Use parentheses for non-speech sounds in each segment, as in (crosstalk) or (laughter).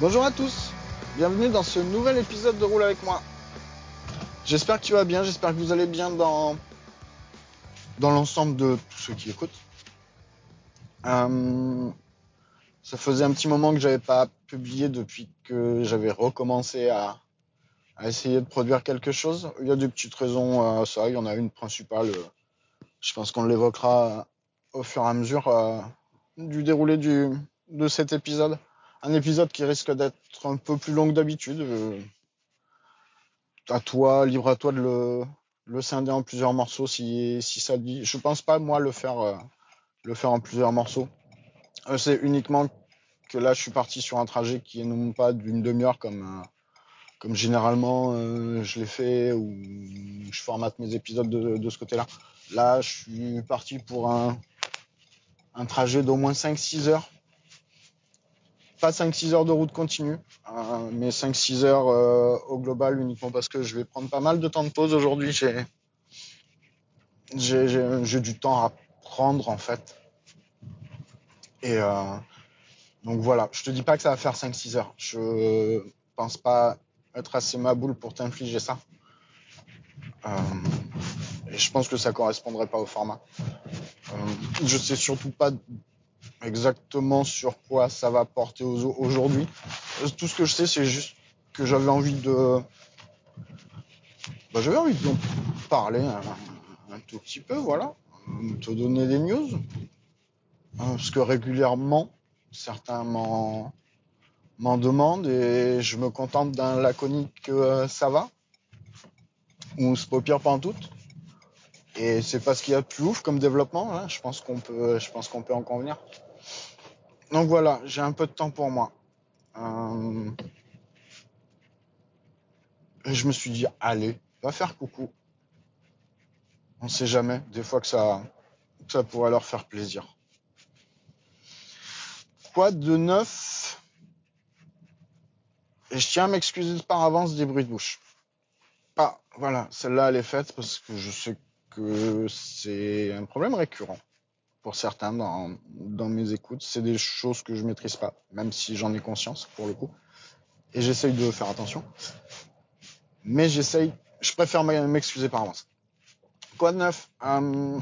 Bonjour à tous, bienvenue dans ce nouvel épisode de Roule avec moi. J'espère que tu vas bien, j'espère que vous allez bien dans, dans l'ensemble de tous ceux qui écoutent. Euh, ça faisait un petit moment que j'avais pas publié depuis que j'avais recommencé à, à, essayer de produire quelque chose. Il y a des petites raisons à ça, il y en a une principale, euh, je pense qu'on l'évoquera au fur et à mesure euh, du déroulé du, de cet épisode un épisode qui risque d'être un peu plus long que d'habitude. Euh, à toi, libre à toi de le, scinder en plusieurs morceaux si, ça dit. Je pense pas moi le faire euh, en plusieurs morceaux. Euh, c'est uniquement que là je suis parti sur un trajet qui est non pas d'une demi-heure comme généralement je l'ai fait ou je formate mes épisodes de, ce côté-là. Là, je suis parti pour un un trajet d'au moins 5-6 heures pas 5-6 heures de route continue, euh, mais 5-6 heures euh, au global uniquement parce que je vais prendre pas mal de temps de pause aujourd'hui. J'ai, j'ai, du temps à prendre en fait. Et euh, donc voilà, je te dis pas que ça va faire 5-6 heures. Je pense pas être assez ma boule pour t'infliger ça. Euh, et je pense que ça correspondrait pas au format. Je sais surtout pas exactement sur quoi ça va porter aujourd'hui. Tout ce que je sais, c'est juste que j'avais envie de, bah, j'avais envie de parler un, tout petit peu, voilà, te donner des news, hein, parce que régulièrement, certains m'en demandent et je me contente d'un laconique euh, ça va ou pas en tout. Et c'est pas ce qu'il y a de plus ouf comme développement. Hein. Je pense qu'on peut, je pense qu'on peut en convenir. Donc voilà, j'ai un peu de temps pour moi. Euh... Et je me suis dit, allez, va faire coucou. On sait jamais, des fois que ça, que ça pourrait leur faire plaisir. Quoi de neuf? Et je tiens à m'excuser par avance des bruits de bouche. Ah, voilà, celle-là elle est faite parce que je sais que c'est un problème récurrent pour certains dans, mes écoutes. C'est des choses que je maîtrise pas, même si j'en ai conscience pour le coup. Et j'essaye de faire attention. Mais j'essaye, je préfère m'excuser par avance. Quoi de neuf? Euh,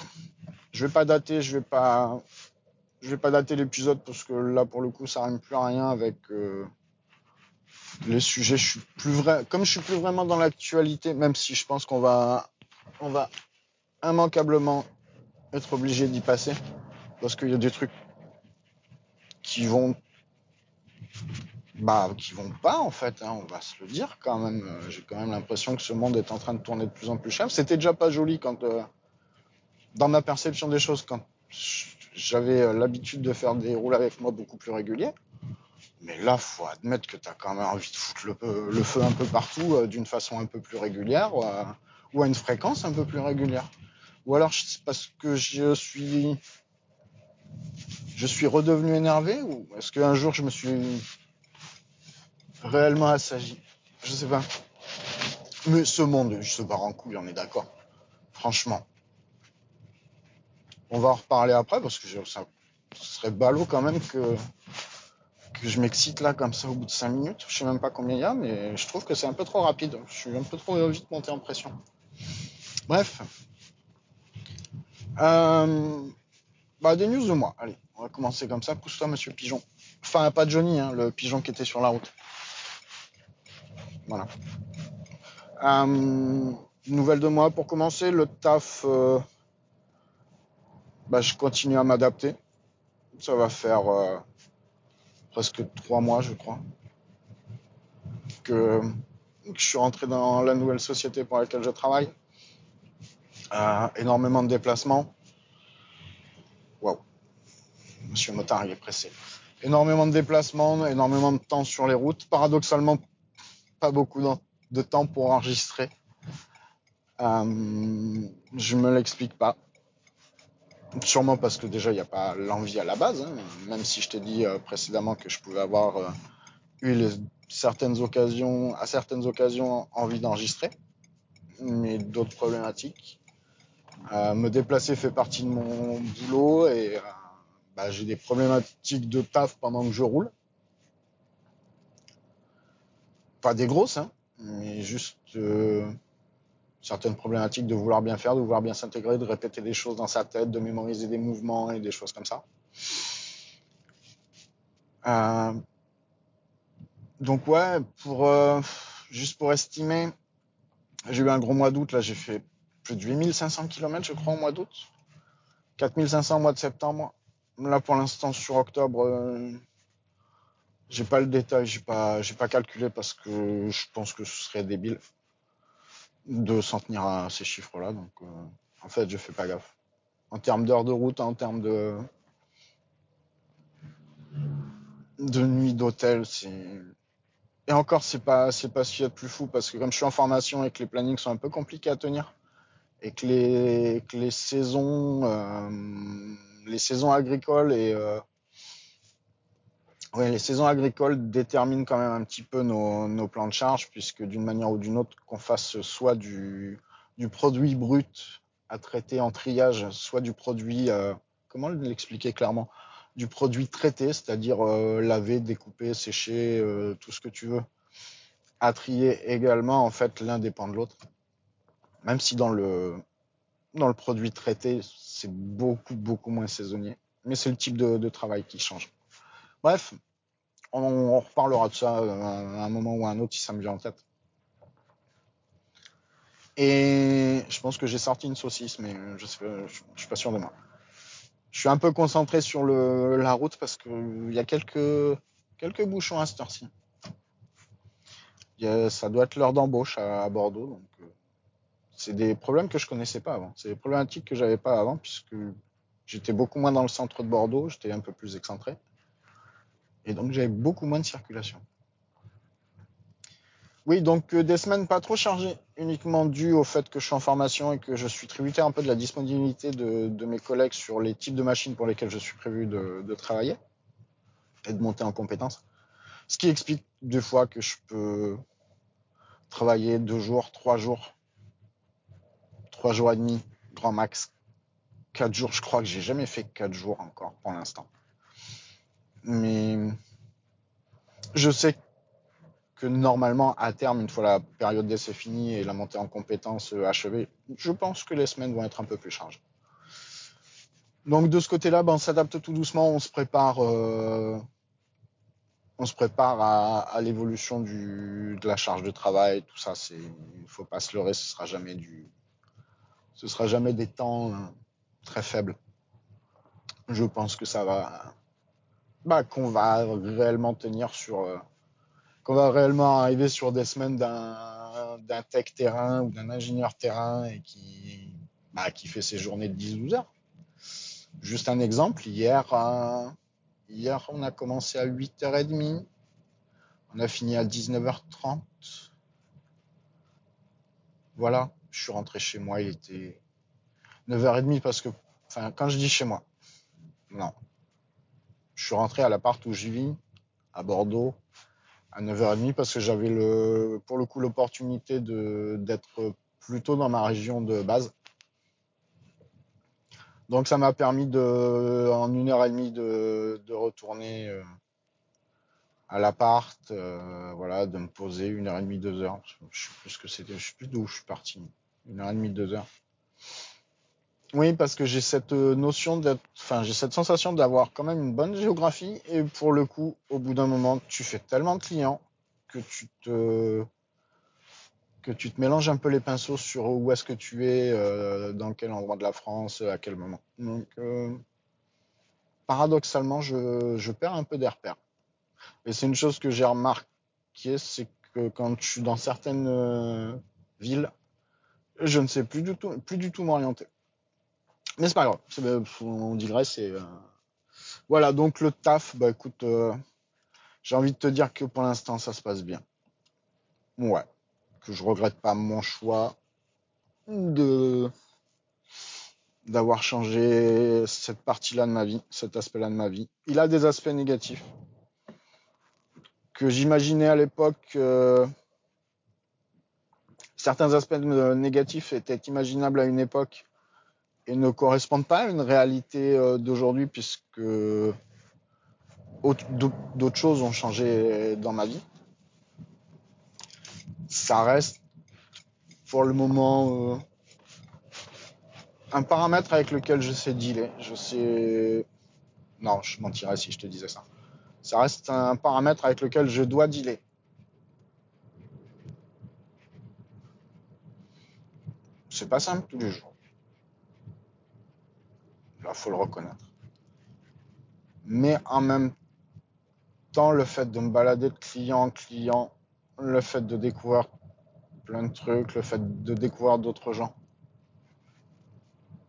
Je vais pas dater, je vais pas, je vais pas dater l'épisode parce que là pour le coup ça rime plus à rien avec euh, les sujets. Je suis plus vrai, comme je suis plus vraiment dans l'actualité, même si je pense qu'on va, on va immanquablement être obligé d'y passer parce qu'il y a des trucs qui vont bah qui vont pas en fait hein, on va se le dire quand même. J'ai quand même l'impression que ce monde est en train de tourner de plus en plus cher. C'était déjà pas joli quand euh, dans ma perception des choses quand j'avais euh, l'habitude de faire des roules avec moi beaucoup plus réguliers. Mais là faut admettre que tu as quand même envie de foutre le, feu un peu partout euh, d'une façon un peu plus régulière ou à une fréquence un peu plus régulière ou alors c'est parce que je suis je suis redevenu énervé ou est-ce qu'un jour je me suis réellement assagi? Je sais pas. Mais ce monde se barre en couille, on est d'accord. Franchement. On va en reparler après parce que ça serait ballot quand même que, que je m'excite là comme ça au bout de 5 minutes. Je sais même pas combien il y a, mais je trouve que c'est un peu trop rapide. Je suis un peu trop vite monté en pression. Bref. Euh, bah, des news de moi. Allez, on va commencer comme ça. Pousse-toi, monsieur Pigeon. Enfin, pas Johnny, hein, le pigeon qui était sur la route. Voilà. Euh, nouvelle de moi pour commencer, le taf, euh, bah, je continue à m'adapter. Ça va faire euh, presque trois mois, je crois, que, je suis rentré dans la nouvelle société pour laquelle je travaille. Énormément de déplacements. Waouh. Monsieur Motard, il est pressé. Énormément de déplacements, énormément de temps sur les routes. Paradoxalement, pas beaucoup de temps pour enregistrer. Euh, je me l'explique pas. Sûrement parce que déjà il n'y a pas l'envie à la base, hein. même si je t'ai dit euh, précédemment que je pouvais avoir euh, eu certaines occasions, à certaines occasions envie d'enregistrer, mais d'autres problématiques. Me déplacer fait partie de mon boulot et bah, j'ai des problématiques de taf pendant que je roule. Pas des grosses, hein, mais juste euh, certaines problématiques de vouloir bien faire, de vouloir bien s'intégrer, de répéter des choses dans sa tête, de mémoriser des mouvements et des choses comme ça. Euh, donc ouais, pour euh, juste pour estimer, j'ai eu un gros mois d'août, là j'ai fait plus de 8500 km je crois au mois d'août. 4500 au mois de septembre. Là pour l'instant sur octobre, j'ai pas le détail, j'ai pas, pas calculé parce que je pense que ce serait débile de s'en tenir à ces chiffres-là. Donc, euh, en fait, je fais pas gaffe. En termes d'heures de route, en termes de de nuit d'hôtel, c'est et encore, c'est pas, c'est pas ce qu'il y a de plus fou parce que comme je suis en formation et que les plannings sont un peu compliqués à tenir et que les, que les saisons, euh, les saisons agricoles et euh, les saisons agricoles déterminent quand même un petit peu nos, plans de charge, puisque d'une manière ou d'une autre, qu'on fasse soit du, produit brut à traiter en triage, soit du produit, euh, comment l'expliquer clairement, du produit traité, c'est-à-dire lavé, découpé, séché, tout ce que tu veux, à trier également, en fait, l'un dépend de l'autre. Même si dans le, dans le produit traité, c'est beaucoup, beaucoup moins saisonnier. Mais c'est le type de travail qui change. Bref, on, reparlera de ça euh, à un moment ou à un autre si ça me vient en tête. Et je pense que j'ai sorti une saucisse, mais je, sais, suis pas sûr de moi. Je suis un peu concentré sur la route parce qu'il y a quelques, quelques bouchons à cette heure-ci. Ça doit être l'heure d'embauche à, Bordeaux. Donc, euh, c'est des problèmes que je connaissais pas avant. C'est des problématiques que j'avais pas avant puisque j'étais beaucoup moins dans le centre de Bordeaux, j'étais un peu plus excentré. Et donc j'avais beaucoup moins de circulation. Oui, donc euh, des semaines pas trop chargées, uniquement dû au fait que je suis en formation et que je suis tributaire un peu de la disponibilité de, mes collègues sur les types de machines pour lesquelles je suis prévu de, travailler et de monter en compétences. Ce qui explique deux fois que je peux travailler deux jours, trois jours, jours et demi, grand max, quatre jours. Je crois que j'ai jamais fait quatre jours encore pour l'instant. Mais je sais que normalement, à terme, une fois la période d'essai finie et la montée en compétences achevée, je pense que les semaines vont être un peu plus chargées. Donc de ce côté-là, ben, on s'adapte tout doucement, on se prépare, euh, on se prépare à, l'évolution de la charge de travail, tout ça. Il faut pas se leurrer, ce sera jamais du, ce sera jamais des temps euh, très faibles. Je pense que ça va, bah, qu'on va réellement tenir sur, euh, qu'on va réellement arriver sur des semaines d'un, tech terrain ou d'un ingénieur terrain et qui, bah, fait ses journées de 10-12 heures. Juste un exemple, hier, euh, hier, on a commencé à 8h30. On a fini à 19h30. Voilà, je suis rentré chez moi, il était 9h30 parce que, enfin, quand je dis chez moi, non, je suis rentré à l'appart où je vis, à Bordeaux, à 9h30 parce que j'avais le, pour le coup l'opportunité de d'être plutôt dans ma région de base. Donc ça m'a permis de, en une heure et demie de, de retourner euh, à l'appart, euh, voilà, de me poser une heure et demie, deux heures. Je sais plus ce que c'était, je sais plus d'où je suis parti. Une heure et demie, deux heures. Oui, parce que j'ai cette euh, notion d'être, enfin, j'ai cette sensation d'avoir quand même une bonne géographie et pour le coup, au bout d'un moment, tu fais tellement de clients que tu te, que tu te mélanges un peu les pinceaux sur où est-ce que tu es, euh, dans quel endroit de la France, à quel moment. Donc, euh, paradoxalement, je, je perds un peu des repères. Et c'est une chose que j'ai remarqué, c'est que quand je suis dans certaines villes, je ne sais plus du tout, plus du tout m'orienter. Mais c'est pas grave, euh, on dirait c'est euh, voilà. Donc le taf, bah écoute, euh, j'ai envie de te dire que pour l'instant ça se passe bien. Ouais, que je regrette pas mon choix de d'avoir changé cette partie-là de ma vie, cet aspect-là de ma vie. Il a des aspects négatifs que j'imaginais à l'époque. Certains aspects euh, négatifs étaient imaginables à une époque et ne correspondent pas à une réalité euh, d'aujourd'hui puisque autre- d'au- d'autres choses ont changé dans ma vie. Ça reste pour le moment euh, un paramètre avec lequel je sais dealer. Je sais. Non, je mentirais si je te disais ça. Ça reste un paramètre avec lequel je dois dealer. C'est pas simple tous les jours. Là, faut le reconnaître. Mais en même temps, le fait de me balader de client en client, le fait de découvrir plein de trucs, le fait de découvrir d'autres gens,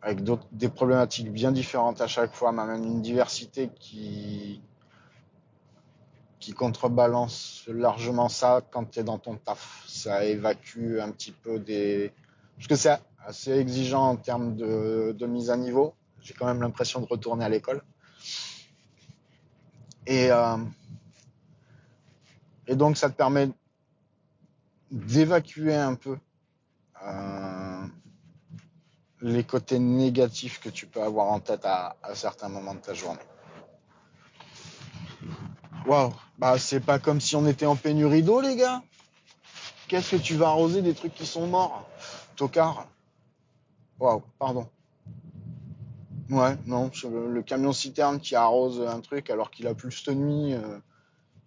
avec des problématiques bien différentes à chaque fois, m'amène une diversité qui, qui contrebalance largement ça quand tu es dans ton taf. Ça évacue un petit peu des... Parce que c'est assez exigeant en termes de, mise à niveau. J'ai quand même l'impression de retourner à l'école. Et, euh, et donc ça te permet d'évacuer un peu euh, les côtés négatifs que tu peux avoir en tête à, à certains moments de ta journée. Waouh, bah c'est pas comme si on était en pénurie d'eau, les gars. Qu'est-ce que tu vas arroser des trucs qui sont morts? Tocard. Waouh, pardon. Ouais, non, le, le camion citerne qui arrose un truc alors qu'il a plu cette nuit. euh,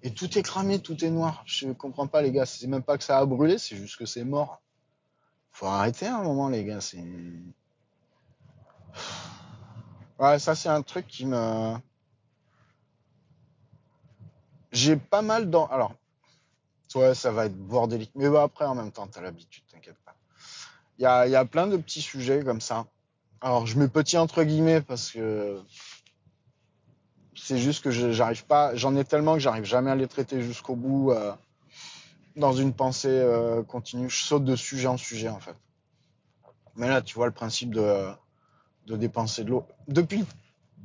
et tout est cramé, tout est noir. Je comprends pas, les gars. C'est même pas que ça a brûlé, c'est juste que c'est mort. Faut arrêter un moment, les gars. C'est. Ouais, ça, c'est un truc qui me. J'ai pas mal dans. Alors, ouais, ça va être bordélique. Mais bah, après, en même temps, t'as l'habitude, t'inquiète pas. Il y a, y a plein de petits sujets comme ça. Alors, je mets petit entre guillemets parce que c'est juste que j'arrive pas. J'en ai tellement que j'arrive jamais à les traiter jusqu'au bout euh, dans une pensée euh, continue. Je saute de sujet en sujet, en fait. Mais là, tu vois le principe de, de dépenser de l'eau. Depuis le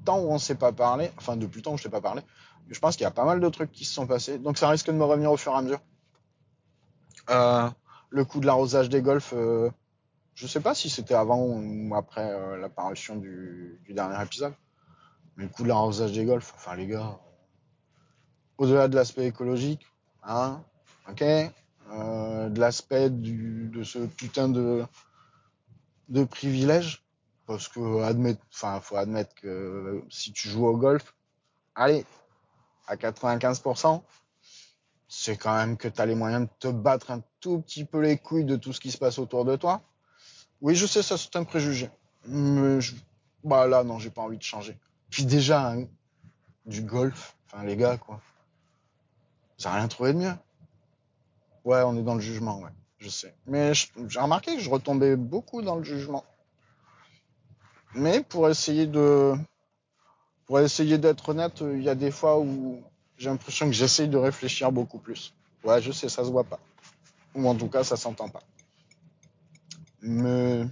temps où on s'est pas parlé, enfin, depuis le temps où je t'ai pas parlé, je pense qu'il y a pas mal de trucs qui se sont passés. Donc, ça risque de me revenir au fur et à mesure. Euh, le coup de l'arrosage des golfs, je sais pas si c'était avant ou après euh, l'apparition du, du dernier épisode. Mais le coup de l'arrosage des golfs, enfin les gars, au-delà de l'aspect écologique, hein, ok, euh, de l'aspect de ce putain de, de privilège, parce que admettre, enfin faut admettre que si tu joues au golf, allez, à 95%, c'est quand même que tu as les moyens de te battre un tout petit peu les couilles de tout ce qui se passe autour de toi. Oui, je sais, ça c'est un préjugé. Mais je... bah là, non, j'ai pas envie de changer. Puis déjà, du golf, enfin les gars, quoi. Ça n'a rien trouvé de mieux. Ouais, on est dans le jugement, ouais, je sais. Mais j'ai remarqué que je retombais beaucoup dans le jugement. Mais pour essayer de, pour essayer d'être honnête, il y a des fois où j'ai l'impression que j'essaye de réfléchir beaucoup plus. Ouais, je sais, ça se voit pas. Ou en tout cas, ça s'entend pas. Mais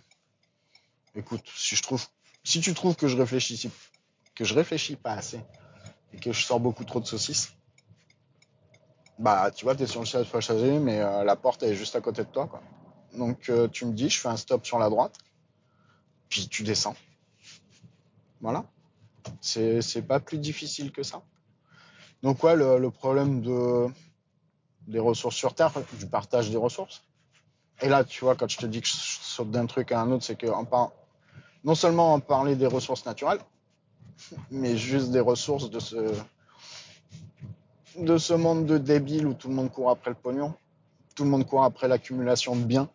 écoute, si je trouve, si tu trouves que je réfléchis, que je réfléchis pas assez et que je sors beaucoup trop de saucisses, Bah, tu vois, tu es sur le siège passager, mais euh, la porte est juste à côté de toi, quoi. Donc, euh, tu me dis, je fais un stop sur la droite, puis tu descends. Voilà. C'est pas plus difficile que ça. Donc, ouais, le, le problème de, des ressources sur Terre, du partage des ressources. Et là, tu vois, quand je te dis que je d'un truc à un autre, c'est que non seulement en parler des ressources naturelles, (laughs) mais juste des ressources de ce, de ce monde de débiles où tout le monde court après le pognon, tout le monde court après l'accumulation de biens.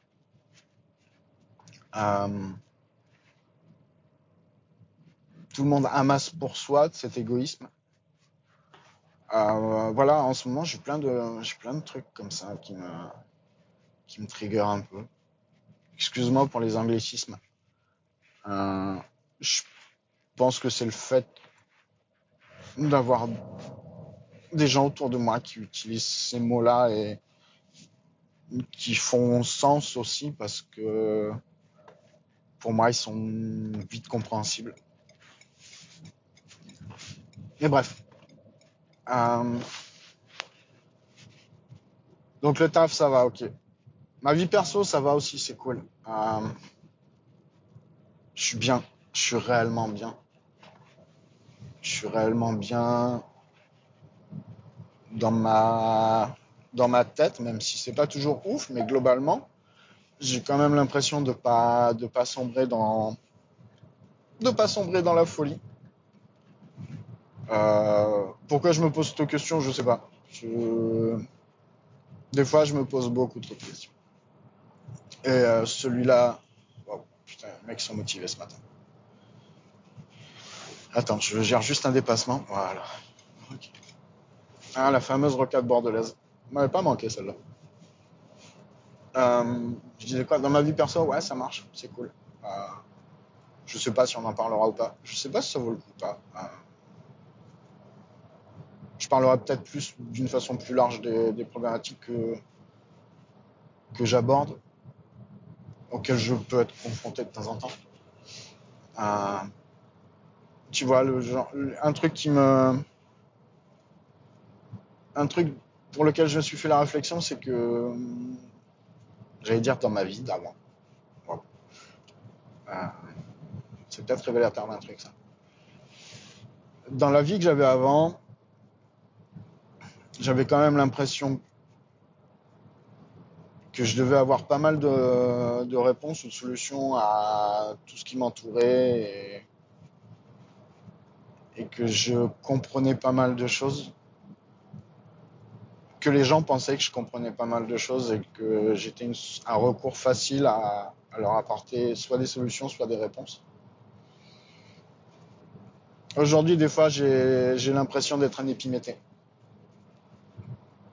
Euh, tout le monde amasse pour soi cet égoïsme. Euh, voilà, en ce moment, j'ai plein de, j'ai plein de trucs comme ça qui me, qui me trigger un peu. Excuse-moi pour les anglicismes. Euh, je pense que c'est le fait d'avoir des gens autour de moi qui utilisent ces mots-là et qui font sens aussi parce que pour moi, ils sont vite compréhensibles. Mais bref. Euh, donc le taf, ça va, ok. Ma vie perso, ça va aussi, c'est cool. Euh, je suis bien, je suis réellement bien. Je suis réellement bien dans ma dans ma tête, même si c'est pas toujours ouf, mais globalement, j'ai quand même l'impression de pas de pas sombrer dans de pas sombrer dans la folie. Euh, pourquoi je me pose cette question, je sais pas. Des fois, je me pose beaucoup trop de questions. Et euh, celui-là, putain, les mecs sont motivés ce matin. Attends, je gère juste un dépassement. Voilà. Ah, la fameuse rocade bordelaise. M'avait pas manqué celle-là. Euh, je disais quoi? Dans ma vie perso, ouais, ça marche, c'est cool. Euh, je sais pas si on en parlera ou pas. Je sais pas si ça vaut le coup ou pas. Euh, je parlerai peut-être plus d'une façon plus large des, problématiques que, que j'aborde, auxquelles je peux être confronté de temps en temps. Euh, tu vois, un truc qui me, un truc pour lequel je me suis fait la réflexion, c'est que j'allais dire dans ma vie d'avant. Euh, c'est peut-être révélateur d'un truc ça. Dans la vie que j'avais avant, j'avais quand même l'impression que je devais avoir pas mal de, réponses ou de solutions à tout ce qui m'entourait et, que je comprenais pas mal de choses. Que les gens pensaient que je comprenais pas mal de choses et que j'étais un recours facile à, leur apporter soit des solutions, soit des réponses. Aujourd'hui, des fois, j'ai l'impression d'être un épiméthé.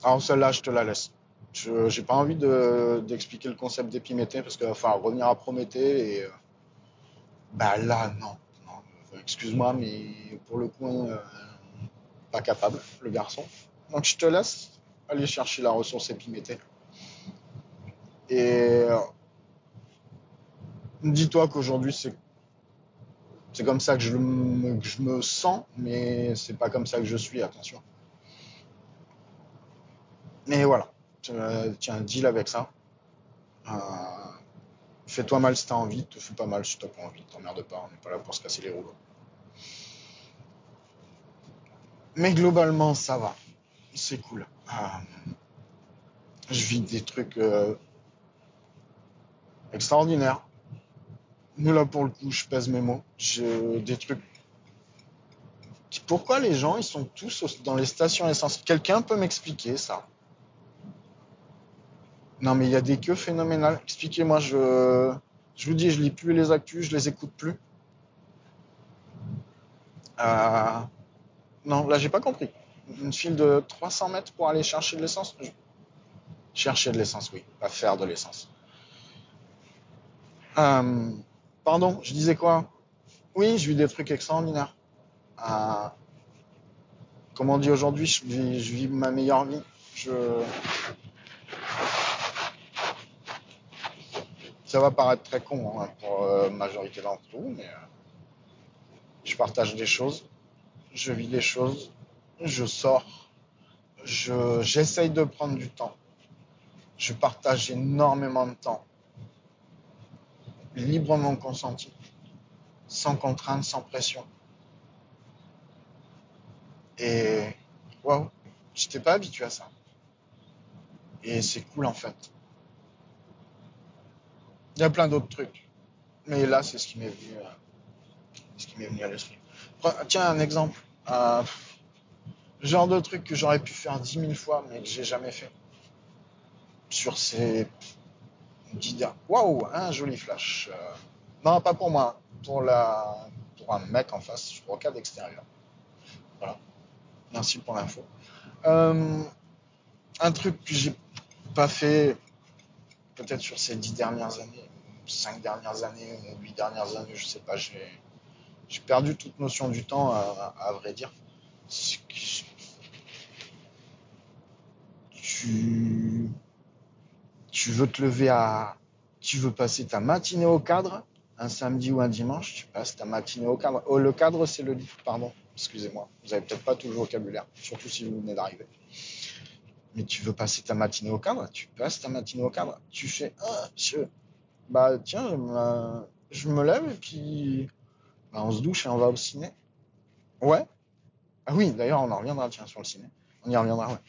Alors celle-là, je te la laisse. Je j'ai pas envie d'expliquer de, le concept d'épiméthée parce qu'il va falloir revenir à Prométhée et euh, bah là non, non. excuse-moi mais pour le coup euh, pas capable le garçon. Donc je te laisse aller chercher la ressource épiméthée. Et euh, dis-toi qu'aujourd'hui c'est comme ça que je, que je me sens, mais c'est pas comme ça que je suis, attention. Mais voilà, tiens, deal avec ça. Euh, Fais-toi mal si t'as envie, te fais pas mal si t'as pas envie, t'emmerde pas, on n'est pas là pour se casser les rouleaux. Mais globalement, ça va. C'est cool. Euh, je vis des trucs euh, extraordinaires. Nous, là, pour le coup, je pèse mes mots. Je, des trucs. Pourquoi les gens, ils sont tous dans les stations essence? Quelqu'un peut m'expliquer ça non, mais il y a des queues phénoménales. Expliquez-moi, je, je vous dis, je lis plus les actus, je les écoute plus. Euh... Non, là, j'ai pas compris. Une file de 300 mètres pour aller chercher de l'essence? Chercher de l'essence, oui, pas faire de l'essence. Euh... Pardon, je disais quoi? Oui, je vis des trucs extraordinaires. Euh... Comme on dit aujourd'hui, je vis, je vis ma meilleure vie. Je, ça va paraître très con hein, pour euh, majorité d'entre vous, mais euh, je partage des choses, je vis des choses, je sors, je, j'essaye de prendre du temps. Je partage énormément de temps. Librement consenti. Sans contrainte, sans pression. Et waouh, j'étais pas habitué à ça. Et c'est cool en fait. Il y a plein d'autres trucs. Mais là, c'est ce qui m'est venu, euh, à l'esprit. Tiens, un exemple. Euh, genre de truc que j'aurais pu faire dix mille fois, mais que j'ai jamais fait. Sur ces. Waouh, un joli flash. Euh, non, pas pour moi. Pour la, pour un mec en face, sur rocade extérieur. Voilà. Merci pour l'info. Un truc que j'ai pas fait, peut-être sur ces dix dernières années, cinq dernières années, huit dernières années, je sais pas, j'ai, perdu toute notion du temps, à, vrai dire. Tu, tu veux te lever à, tu veux passer ta matinée au cadre, un samedi ou un dimanche, tu passes ta matinée au cadre. Oh, le cadre, c'est le lit, pardon, excusez-moi. Vous avez peut-être pas tout le vocabulaire, surtout si vous venez d'arriver. Mais tu veux passer ta matinée au cadre, tu passes ta matinée au cadre. Tu fais, ah, je, bah tiens, je me lève et puis bah, on se douche et on va au ciné. Ouais. Ah oui, d'ailleurs, on en reviendra, tiens, sur le ciné. On y reviendra, ouais.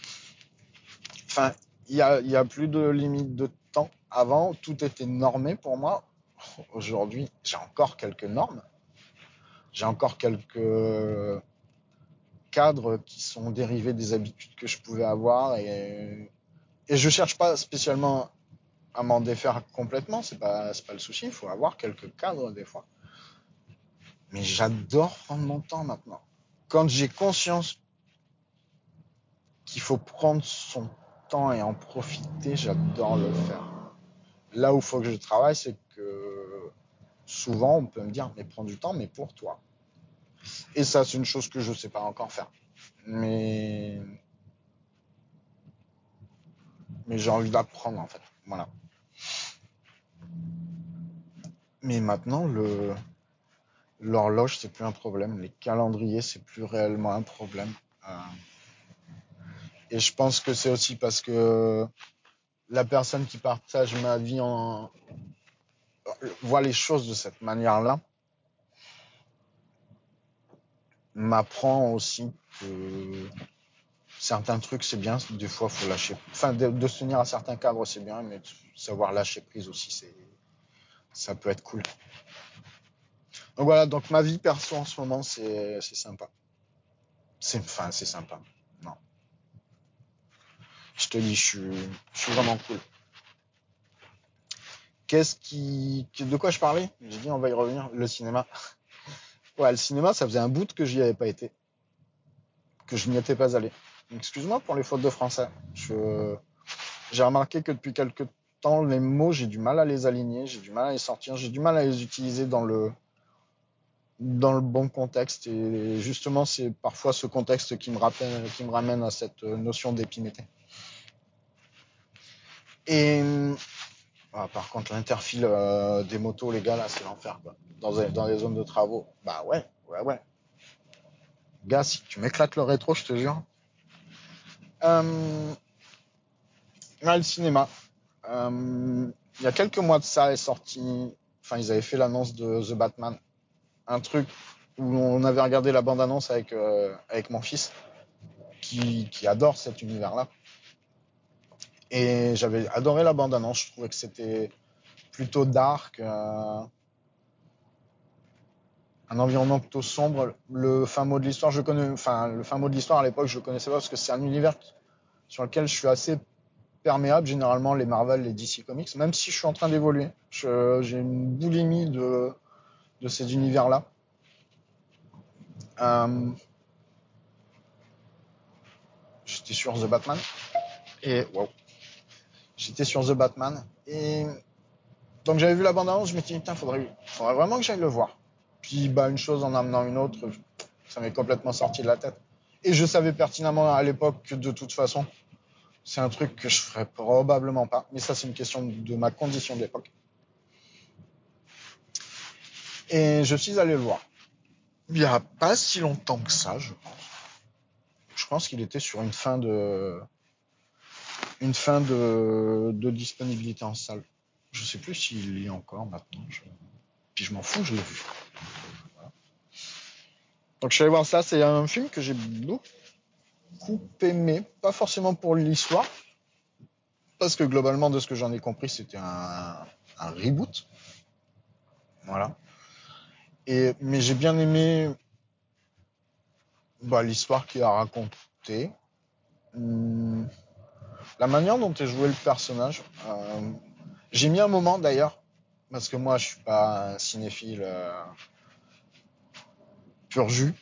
Enfin, il y a, y a plus de limite de temps. Avant, tout était normé pour moi. Aujourd'hui, j'ai encore quelques normes. J'ai encore quelques cadres qui sont dérivés des habitudes que je pouvais avoir et, et je cherche pas spécialement à m'en défaire complètement, c'est pas, pas le souci, il faut avoir quelques cadres des fois. Mais j'adore prendre mon temps maintenant. Quand j'ai conscience qu'il faut prendre son temps et en profiter, j'adore le faire. Là où il faut que je travaille, c'est que souvent on peut me dire, mais prends du temps, mais pour toi. Et ça, c'est une chose que je sais pas encore faire. Mais, j'ai envie d'apprendre en fait. Voilà. Mais maintenant, l'horloge, c'est plus un problème. Les calendriers, c'est plus réellement un problème. Euh, et je pense que c'est aussi parce que la personne qui partage ma vie voit les choses de cette manière-là m'apprend aussi que certains trucs c'est bien, des fois faut lâcher. Enfin, de, se tenir à certains cadres c'est bien, mais savoir lâcher prise aussi c'est ça peut être cool. Donc voilà, donc ma vie perso en ce moment c'est c'est sympa. C'est enfin c'est sympa. Non. Je te dis, je suis, je suis vraiment cool. Qu'est-ce qui, de quoi je parlais? J'ai dit on va y revenir. Le cinéma. Ouais, le cinéma, ça faisait un bout que j'y avais pas été, que je n'y étais pas allé. Excuse-moi pour les fautes de français. J'ai remarqué que depuis quelques temps, les mots, j'ai du mal à les aligner, j'ai du mal à les sortir, j'ai du mal à les utiliser dans le, dans le bon contexte. Et justement, c'est parfois ce contexte qui me rappelle, qui me ramène à cette notion d'épimété. Et ah, par contre, l'interfile euh, des motos, les gars, là, c'est l'enfer, quoi. Dans, les zones de travaux. Bah ouais, ouais, ouais. Gars, si tu m'éclates le rétro, je te jure. Euh, le cinéma. Euh, il y a quelques mois de ça est sorti. Enfin, ils avaient fait l'annonce de The Batman. Un truc où on avait regardé la bande-annonce avec, avec mon fils, qui adore cet univers-là. Et j'avais adoré la bande-annonce. Je trouvais que c'était plutôt dark. Euh, un environnement plutôt sombre. Le fin mot de l'histoire, je connais, enfin, le fin mot de l'histoire à l'époque, je le connaissais pas parce que c'est un univers sur lequel je suis assez perméable, généralement, les Marvel, les DC Comics, même si je suis en train d'évoluer. J'ai une boulimie de, de ces univers-là. Euh, J'étais sur The Batman. Et, wow. J'étais sur The Batman. Et donc j'avais vu la bande-annonce, je me suis dit, putain, faudrait, faudrait vraiment que j'aille le voir. Puis, bah, une chose en amenant une autre, ça m'est complètement sorti de la tête. Et je savais pertinemment à l'époque que de toute façon, c'est un truc que je ferais probablement pas. Mais ça, c'est une question de ma condition de l'époque. Et je suis allé le voir. Il n'y a pas si longtemps que ça, je pense. Je pense qu'il était sur une fin de une fin de, disponibilité en salle. Je sais plus s'il y est encore maintenant. Puis je m'en fous, je l'ai vu. Donc je suis allé voir ça. C'est un film que j'ai beaucoup aimé, pas forcément pour l'histoire, parce que globalement de ce que j'en ai compris, c'était un, reboot. Voilà. Et mais j'ai bien aimé bah, l'histoire qu'il a racontée. Hum, la manière dont est joué le personnage. Euh, j'ai mis un moment d'ailleurs, parce que moi je suis pas un cinéphile euh, pur jus.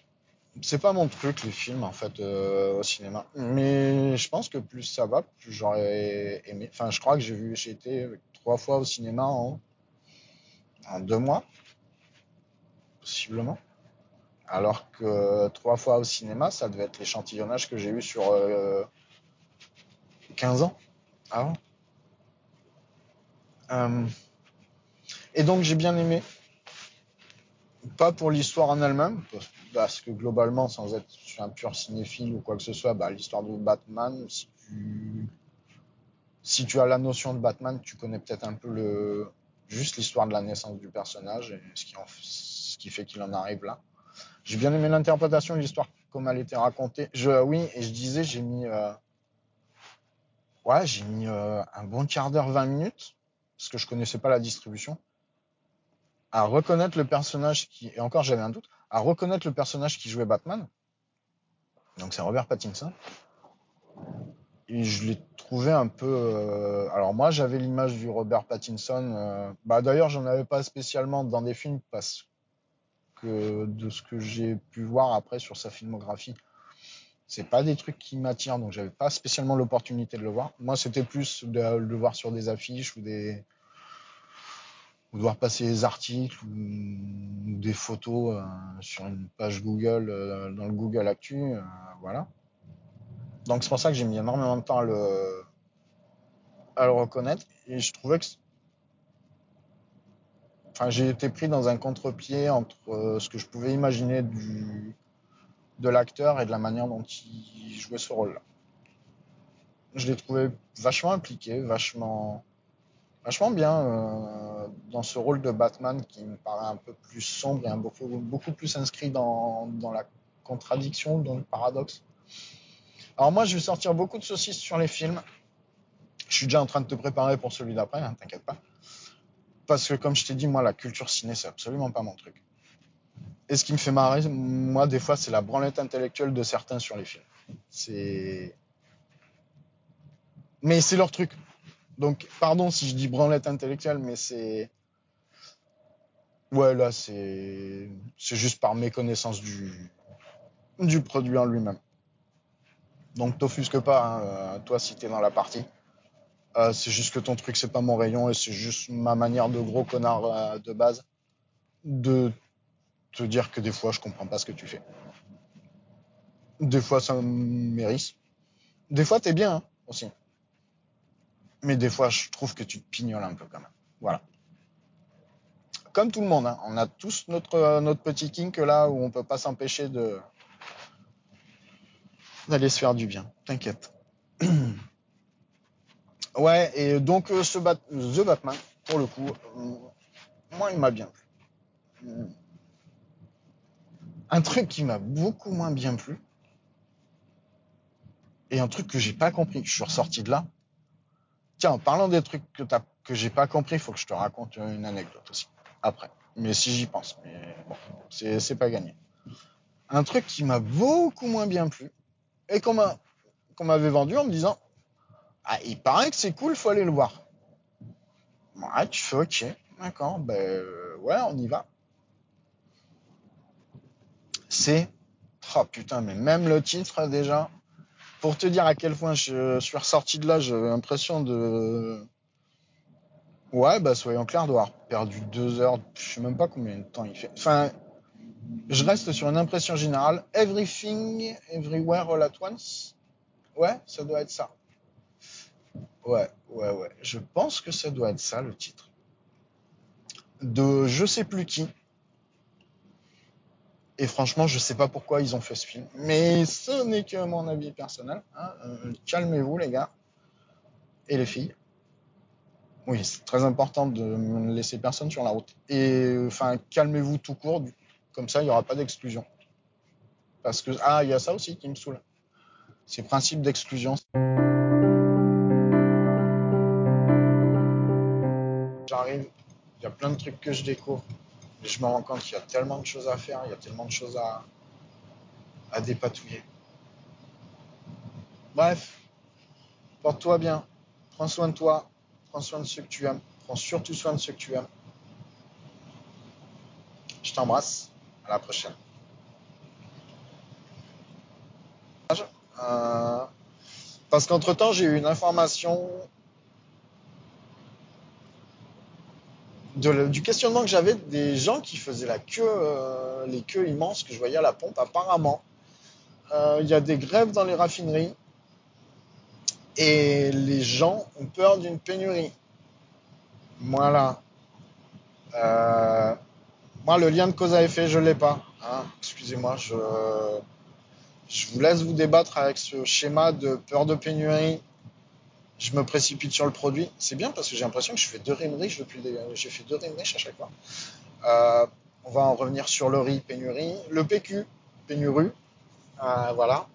C'est pas mon truc les films en fait euh, au cinéma. Mais je pense que plus ça va, plus j'aurais aimé. Enfin, je crois que j'ai vu, j'ai été trois fois au cinéma en, deux mois, possiblement. Alors que trois fois au cinéma, ça devait être l'échantillonnage que j'ai eu sur 15 ans avant. Euh, et donc j'ai bien aimé. Pas pour l'histoire en elle-même, parce que globalement, sans être un pur cinéphile ou quoi que ce soit, bah, l'histoire de Batman, si tu... as la notion de Batman, tu connais peut-être un peu juste l'histoire de la naissance du personnage et ce qui, fait qu'il en arrive là. J'ai bien aimé l'interprétation de l'histoire comme elle était racontée. Oui, et je disais, j'ai mis, euh, ouais, j'ai mis euh, un bon quart d'heure, 20 minutes, parce que je connaissais pas la distribution, à reconnaître le personnage qui, et encore j'avais un doute, à reconnaître le personnage qui jouait Batman. Donc c'est Robert Pattinson. Et je l'ai trouvé un peu. Euh, alors moi j'avais l'image du Robert Pattinson. Euh, bah d'ailleurs j'en avais pas spécialement dans des films parce que de ce que j'ai pu voir après sur sa filmographie, c'est pas des trucs qui m'attirent, donc j'avais pas spécialement l'opportunité de le voir. Moi, c'était plus de, le voir sur des affiches ou des ou de voir passer des articles ou, des photos euh, sur une page Google euh, dans le Google Actu, euh, voilà. Donc c'est pour ça que j'ai mis énormément de temps à le à le reconnaître et je trouvais que enfin j'ai été pris dans un contre-pied entre ce que je pouvais imaginer du de l'acteur et de la manière dont il jouait ce rôle-là. Je l'ai trouvé vachement impliqué, vachement, vachement bien euh, dans ce rôle de Batman qui me paraît un peu plus sombre et un beaucoup, beaucoup plus inscrit dans, dans la contradiction, dans le paradoxe. Alors moi, je vais sortir beaucoup de saucisses sur les films. Je suis déjà en train de te préparer pour celui d'après, hein, t'inquiète pas. Parce que comme je t'ai dit, moi, la culture ciné, c'est absolument pas mon truc. Et ce qui me fait marrer, moi, des fois, c'est la branlette intellectuelle de certains sur les films. C'est. Mais c'est leur truc. Donc, pardon si je dis branlette intellectuelle, mais c'est. Ouais, là, c'est. C'est juste par méconnaissance du. du produit en lui-même. Donc, t'offusque pas, hein, euh, toi, si t'es dans la partie. Euh, c'est juste que ton truc, c'est pas mon rayon et c'est juste ma manière de gros connard euh, de base de te dire que des fois, je comprends pas ce que tu fais. Des fois, ça mérite. Des fois, t'es bien hein, aussi. Mais des fois, je trouve que tu te pignoles un peu quand même. Voilà. Comme tout le monde, hein, on a tous notre, notre petit kink là où on peut pas s'empêcher de d'aller se faire du bien. T'inquiète. (clears throat) ouais, et donc euh, ce Bat The Batman, pour le coup, euh, moi, il m'a bien plu. Un truc qui m'a beaucoup moins bien plu, et un truc que j'ai pas compris, je suis ressorti de là. Tiens, en parlant des trucs que, j'ai pas compris, il faut que je te raconte une anecdote aussi, après. Mais si j'y pense, mais bon, c'est pas gagné. Un truc qui m'a beaucoup moins bien plu, et qu'on m'a m'avait vendu en me disant Ah, il paraît que c'est cool, faut aller le voir. Ouais, tu fais ok, d'accord, ben ouais, on y va. C'est. Oh putain, mais même le titre déjà. Pour te dire à quel point je suis ressorti de là, j'avais l'impression de. Ouais, bah soyons clairs, d'avoir perdu deux heures, je sais même pas combien de temps il fait. Enfin, je reste sur une impression générale. Everything, everywhere, all at once. Ouais, ça doit être ça. Ouais, ouais, ouais. Je pense que ça doit être ça le titre. De je sais plus qui. Et franchement, je sais pas pourquoi ils ont fait ce film. Mais ce n'est que mon avis personnel. hein. Euh, Calmez-vous, les gars. Et les filles. Oui, c'est très important de ne laisser personne sur la route. Et enfin, calmez-vous tout court. Comme ça, il n'y aura pas d'exclusion. Parce que, ah, il y a ça aussi qui me saoule. Ces principes d'exclusion. J'arrive, il y a plein de trucs que je découvre. Je me rends compte qu'il y a tellement de choses à faire, il y a tellement de choses à, à dépatouiller. Bref, porte-toi bien, prends soin de toi, prends soin de ceux que tu aimes, prends surtout soin de ceux que tu aimes. Je t'embrasse, à la prochaine. Euh, parce qu'entre-temps, j'ai eu une information du questionnement que j'avais des gens qui faisaient la queue, euh, les queues immenses que je voyais à la pompe. Apparemment, euh, il y a des grèves dans les raffineries et les gens ont peur d'une pénurie. Voilà. Euh, moi, le lien de cause à effet, je l'ai pas. hein. Excusez-moi, je vous laisse vous débattre avec ce schéma de peur de pénurie. Je me précipite sur le produit. C'est bien parce que j'ai l'impression que je fais deux riches depuis début. J'ai fait deux riches à chaque fois. Euh, on va en revenir sur le riz, pénurie. Le PQ, pénurie. Euh, voilà.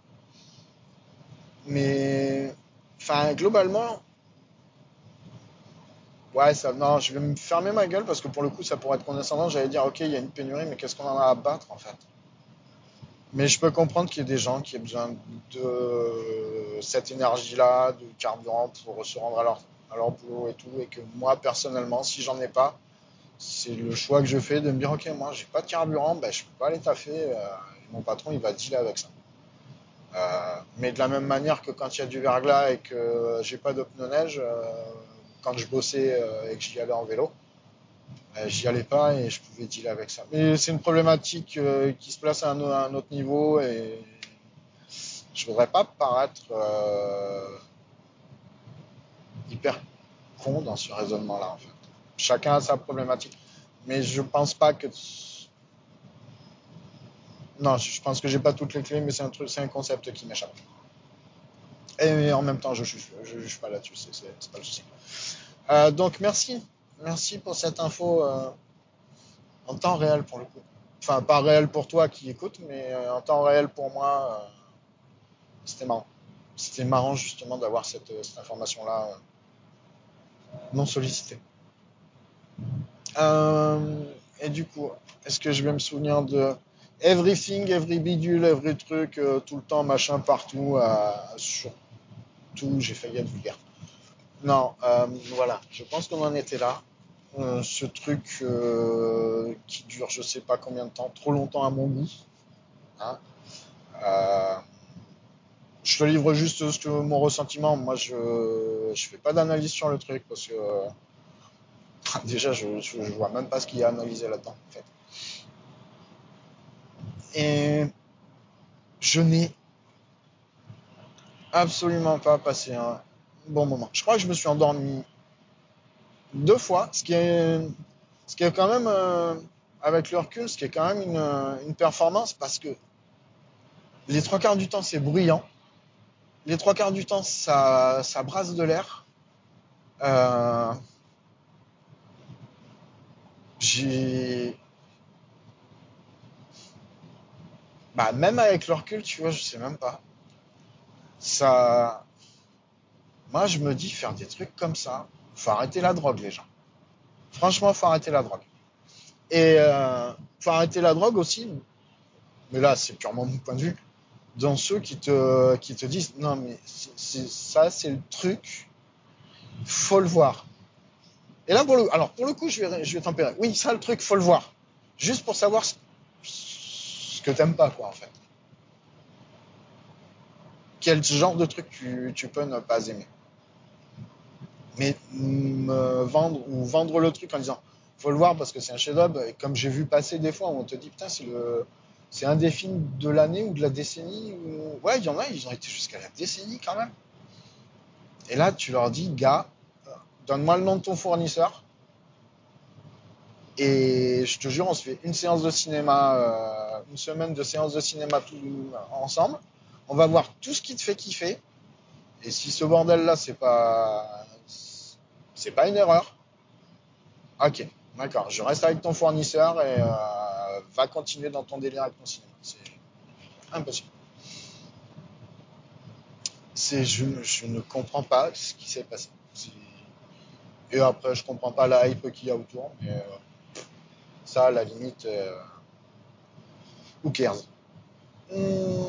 Mais, enfin, globalement, ouais, non, je vais me fermer ma gueule parce que pour le coup, ça pourrait être condescendant. J'allais dire, ok, il y a une pénurie, mais qu'est-ce qu'on en a à battre en fait? Mais je peux comprendre qu'il y ait des gens qui aient besoin de cette énergie-là, de carburant pour se rendre à leur, à leur boulot et tout. Et que moi, personnellement, si j'en ai pas, c'est le choix que je fais de me dire, ok, moi, j'ai pas de carburant, ben, je peux pas aller taffer. euh, mon patron, il va dealer avec ça. Euh, mais de la même manière que quand il y a du verglas et que j'ai pas de pneus neige, euh, quand je bossais et que j'y allais en vélo, j'y allais pas et je pouvais dealer avec ça. Mais c'est une problématique euh, qui se place à un, autre niveau et je voudrais pas paraître euh, hyper con dans ce raisonnement-là en fait. Chacun a sa problématique, mais je pense pas que non, je pense que j'ai pas toutes les clés, mais c'est un truc, c'est un concept qui m'échappe. Et en même temps, je juge, je pas là-dessus, c'est pas le souci. Euh, donc merci, merci pour cette info euh, en temps réel pour le coup. Enfin, pas réel pour toi qui écoute, mais euh, en temps réel pour moi, euh, c'était marrant. C'était marrant justement d'avoir cette, information-là non sollicitée. Et du coup, est-ce que je vais me souvenir de everything, every bidule, every truc, tout le temps, machin, partout, sur tout, j'ai failli être vulgaire. Non, voilà, je pense qu'on en était là. Euh, ce truc euh, qui dure je sais pas combien de temps, trop longtemps à mon goût. hein. Euh, je te livre juste ce que, mon ressentiment. Moi, je je fais pas d'analyse sur le truc parce que (laughs) déjà, je, je vois même pas ce qu'il y a à analyser là-dedans. En fait. Et je n'ai absolument pas passé un bon moment. Je crois que je me suis endormi deux fois, ce qui est, ce qui est quand même, euh, avec le recul, ce qui est quand même une, une performance parce que les trois quarts du temps, c'est bruyant. Les trois quarts du temps, ça, ça brasse de l'air. Euh, j'ai. Bah, même avec le recul, tu vois, je sais même pas. Ça. Moi, je me dis, faire des trucs comme ça, faut arrêter la drogue, les gens. Franchement, faut arrêter la drogue. Et euh, faut arrêter la drogue aussi, mais là, c'est purement mon point de vue, dans ceux qui te, disent, non, mais ça, c'est le truc, faut le voir. Et là, pour le, alors, pour le coup, je vais, je vais tempérer. Oui, ça, le truc, faut le voir. Juste pour savoir ce, ce que t'aimes pas, quoi, en fait. Quel genre de truc tu peux ne pas aimer. Mais me vendre ou vendre le truc en disant, faut le voir parce que c'est un chef-d'œuvre, et comme j'ai vu passer des fois on te dit, putain, c'est le, c'est un des films de l'année ou de la décennie. Ou... Ouais, il y en a, ils ont été jusqu'à la décennie quand même. Et là, tu leur dis, gars, donne-moi le nom de ton fournisseur Et je te jure, on se fait une séance de cinéma, euh, une semaine de séance de cinéma ensemble. On va voir tout ce qui te fait kiffer. Et si ce bordel-là, c'est pas, c'est pas une erreur, ok, d'accord, je reste avec ton fournisseur et euh, va continuer dans ton délire avec ton. C'est impossible. C'est, je, ne comprends pas ce qui s'est passé. Et après, je comprends pas la hype qu'il y a autour, mais euh, ça, la limite, euh, hum,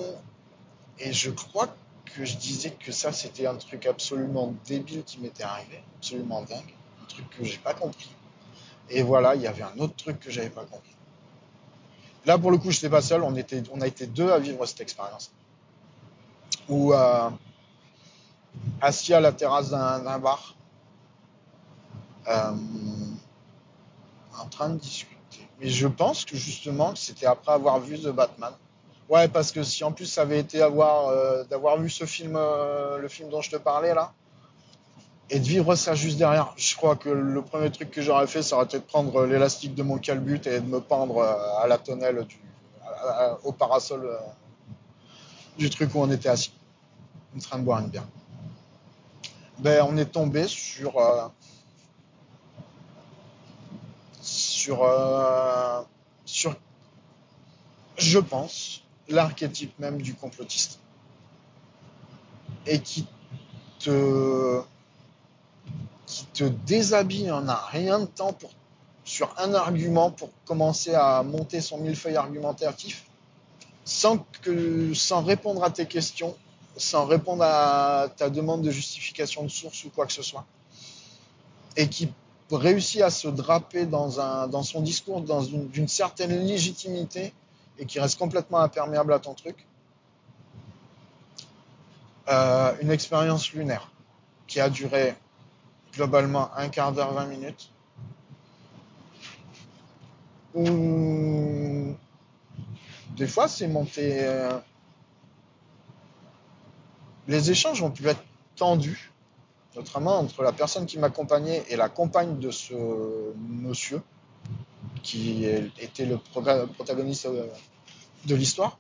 Et je crois que je disais que ça, c'était un truc absolument débile qui m'était arrivé, absolument dingue, un truc que j'ai pas compris. Et voilà, il y avait un autre truc que j'avais pas compris. Là, pour le coup, je n'étais pas seul, on, était, on a été deux à vivre cette expérience. Où, euh, assis à la terrasse d'un bar, euh, en train de discuter. Mais je pense que justement, c'était après avoir vu The Batman. Ouais, parce que si en plus ça avait été euh, d'avoir vu ce film, euh, le film dont je te parlais là, et de vivre ça juste derrière, je crois que le premier truc que j'aurais fait, ça aurait été de prendre l'élastique de mon calbut et de me pendre à la tonnelle du, au parasol du truc où on était assis, en train de boire une bière. Ben, on est tombé sur sur, euh, sur, je pense, l'archétype même du complotiste. Et qui te, déshabille en a rien de temps sur un argument pour commencer à monter son millefeuille argumentatif sans, que, sans répondre à tes questions, sans répondre à ta demande de justification de source ou quoi que ce soit. Et qui réussit à se draper dans, un, dans son discours dans une, certaine légitimité et qui reste complètement imperméable à ton truc. Euh, une expérience lunaire qui a duré globalement un quart d'heure, 20 minutes. Où des fois c'est monté. Euh, les échanges ont pu être tendus notamment entre la personne qui m'accompagnait et la compagne de ce monsieur, qui était le protagoniste euh, de l'histoire,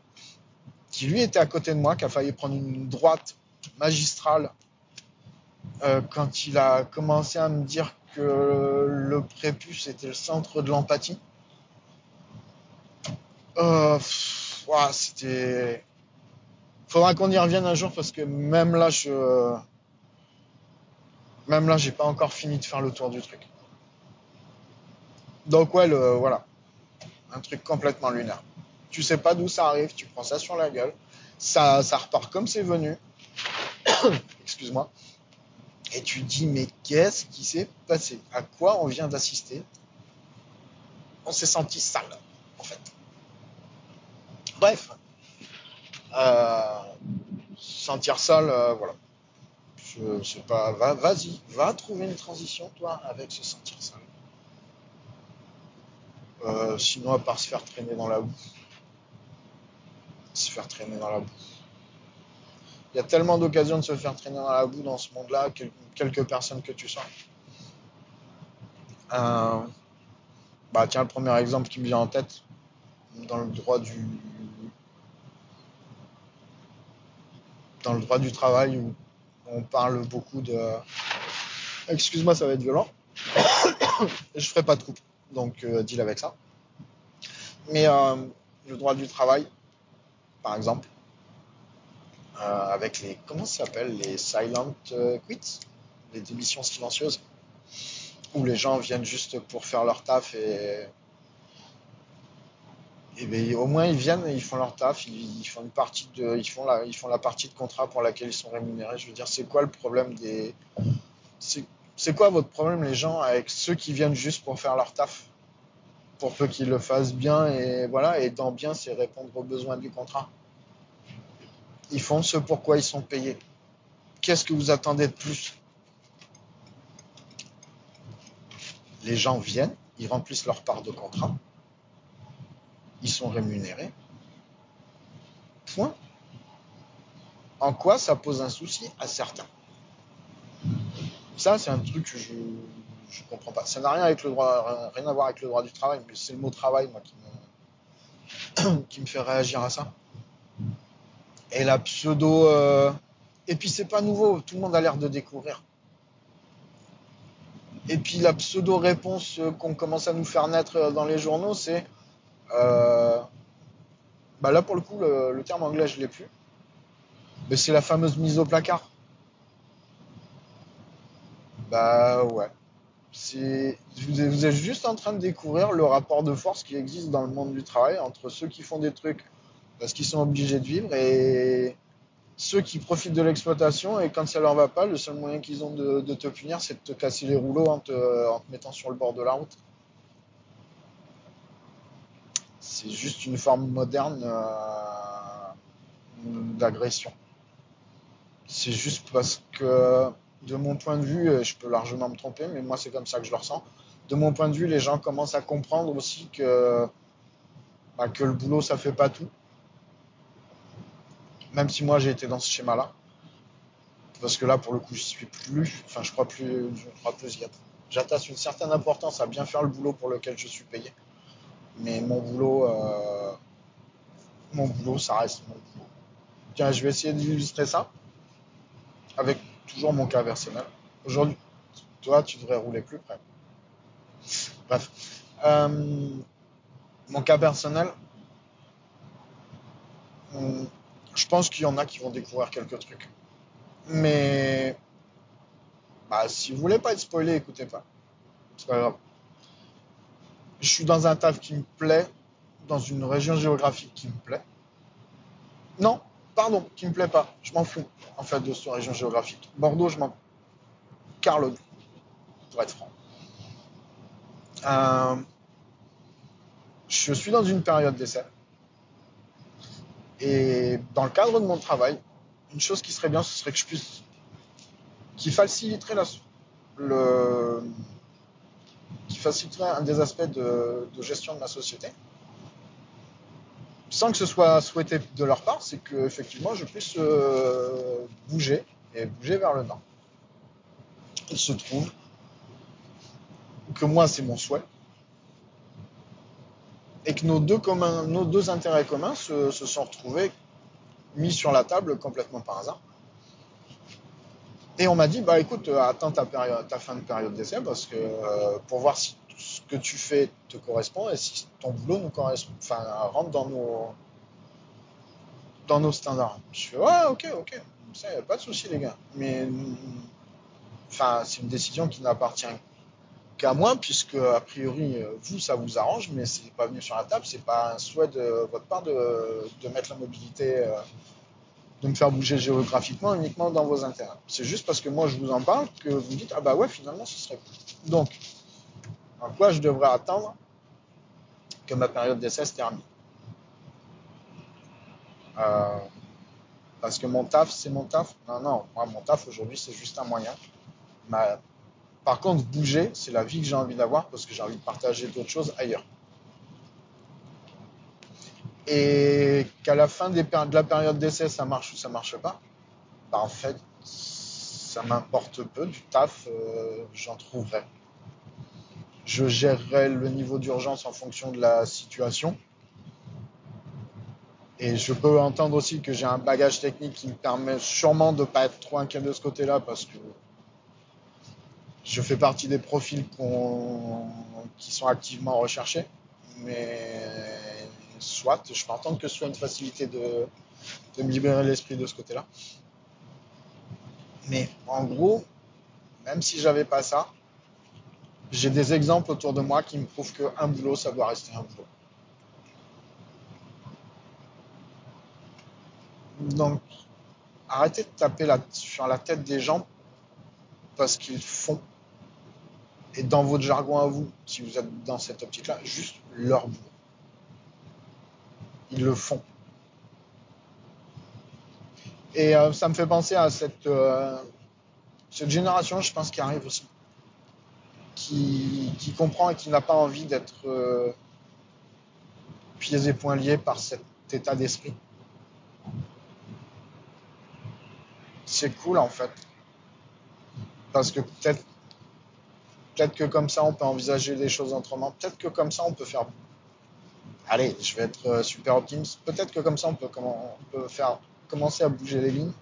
qui lui était à côté de moi, qui a failli prendre une droite magistrale euh, quand il a commencé à me dire que le prépuce était le centre de l'empathie. Euh, c'était. Faudra qu'on y revienne un jour parce que même là, je même là, j'ai pas encore fini de faire le tour du truc. Donc ouais, voilà. Un truc complètement lunaire. Tu sais pas d'où ça arrive, tu prends ça sur la gueule. Ça, repart comme c'est venu. (coughs) Excuse-moi. Et tu dis, mais qu'est-ce qui s'est passé? À quoi on vient d'assister? On s'est senti sale, en fait. Bref. Euh, sentir sale, euh, voilà. Je sais pas, va, vas-y, va trouver une transition, toi, avec se sentir seul. Euh, sinon, à part se faire traîner dans la boue. Se faire traîner dans la boue. Il y a tellement d'occasions de se faire traîner dans la boue dans ce monde-là, quelques personnes que tu sens. Euh, bah tiens, le premier exemple qui me vient en tête, dans le droit du dans le droit du travail où on parle beaucoup de. Excuse-moi, ça va être violent. (coughs) je ferai pas de coupe, donc euh, deal avec ça. Mais euh, le droit du travail, par exemple, euh, avec les. Comment ça s'appelle Les silent quits Les démissions silencieuses Où les gens viennent juste pour faire leur taf et et ben, au moins ils viennent et ils font leur taf, ils, font une partie de, ils font la, ils font la partie de contrat pour laquelle ils sont rémunérés. Je veux dire, c'est quoi le problème des, c'est quoi votre problème les gens avec ceux qui viennent juste pour faire leur taf, pour peu qu'ils le fassent bien et voilà, et dans bien c'est répondre aux besoins du contrat. Ils font ce pourquoi ils sont payés. Qu'est-ce que vous attendez de plus? Les gens viennent, ils remplissent leur part de contrat ils sont rémunérés. Point. En quoi ça pose un souci à certains? Ça, c'est un truc que je je comprends pas. Ça n'a rien avec le droit, rien à voir avec le droit du travail, mais c'est le mot travail, moi, qui me, (clears throat) fait réagir à ça. Et la pseudo. Euh, et puis c'est pas nouveau, tout le monde a l'air de découvrir. Et puis la pseudo réponse qu'on commence à nous faire naître dans les journaux, c'est euh, bah là pour le coup le, terme anglais je l'ai plus, mais c'est la fameuse mise au placard. Bah ouais. Vous êtes juste en train de découvrir le rapport de force qui existe dans le monde du travail entre ceux qui font des trucs parce qu'ils sont obligés de vivre et ceux qui profitent de l'exploitation et quand ça leur va pas, le seul moyen qu'ils ont de, te punir, c'est de te casser les rouleaux en te, mettant sur le bord de la route. C'est juste une forme moderne euh, d'agression. C'est juste parce que, de mon point de vue, et je peux largement me tromper, mais moi c'est comme ça que je le ressens, de mon point de vue, les gens commencent à comprendre aussi que, bah, le boulot ça fait pas tout même si moi j'ai été dans ce schéma-là. Parce que là, pour le coup, je suis plus. Enfin, je crois plus. Crois plus J'attache une certaine importance à bien faire le boulot pour lequel je suis payé. Mais mon boulot, euh, mon boulot, ça reste mon boulot. Tiens, je vais essayer d'illustrer ça avec toujours mon cas personnel. Aujourd'hui, toi, tu devrais rouler plus près. Bref. Euh, mon cas personnel, je pense qu'il y en a qui vont découvrir quelques trucs. Mais bah, si vous voulez pas être spoilé, écoutez pas. C'est pas grave. Je suis dans un taf qui me plaît, dans une région géographique qui me plaît. Non, pardon, qui me plaît pas. Je m'en fous, en fait, de cette région géographique. Bordeaux, je m'en. Carlo, pour être franc. Euh, je suis dans une période d'essai. Et dans le cadre de mon travail, une chose qui serait bien, ce serait que je puisse, qui faciliterait le, qui faciliterait un des aspects de, gestion de ma société, sans que ce soit souhaité de leur part, c'est que effectivement je puisse euh, bouger et bouger vers le nord. Il se trouve que moi c'est mon souhait, et que nos deux, intérêts communs se, sont retrouvés mis sur la table complètement par hasard. Et on m'a dit, bah écoute, attends ta fin de période d'essai parce que euh, pour voir si ce que tu fais te correspond et si ton boulot nous correspond, enfin rentre dans nos dans nos standards. Je fais ouais, ok, ok, ça pas de souci les gars. Mais enfin c'est une décision qui n'appartient à moi, puisque a priori vous ça vous arrange, mais c'est pas venu sur la table, c'est pas un souhait de votre part de, mettre la mobilité, euh, de me faire bouger géographiquement uniquement dans vos intérêts. C'est juste parce que moi je vous en parle que vous dites ah bah ouais finalement ce serait cool. Donc à quoi je devrais attendre que ma période d'essai se termine? Euh, Parce que mon taf c'est mon taf? Non non, moi mon taf aujourd'hui c'est juste un moyen. Par contre, bouger, c'est la vie que j'ai envie d'avoir parce que j'ai envie de partager d'autres choses ailleurs. Et qu'à la fin de la période d'essai, ça marche ou ça marche pas, bah en fait, ça m'importe peu. Du taf, euh, j'en trouverai. Je gérerai le niveau d'urgence en fonction de la situation. Et je peux entendre aussi que j'ai un bagage technique qui me permet sûrement de ne pas être trop inquiet de ce côté-là parce que je fais partie des profils qui sont activement recherchés, mais soit, je peux entendre que ce soit une facilité de, me libérer l'esprit de ce côté-là. Mais en gros, même si j'avais pas ça, j'ai des exemples autour de moi qui me prouvent qu'un boulot, ça doit rester un boulot. Donc, arrêtez de taper sur la tête des gens parce qu'ils font et dans votre jargon à vous, si vous êtes dans cette optique-là, juste leur boulot. Ils le font. Et euh, ça me fait penser à cette, euh, cette génération, je pense, qui arrive aussi, qui, comprend et qui n'a pas envie d'être euh, pieds et poings liés par cet état d'esprit. C'est cool en fait. Parce que peut-être que comme ça, on peut envisager les choses autrement. Peut-être que comme ça, on peut faire. Allez, je vais être euh, super optimiste. Peut-être que comme ça, on peut, on peut faire commencer à bouger les lignes.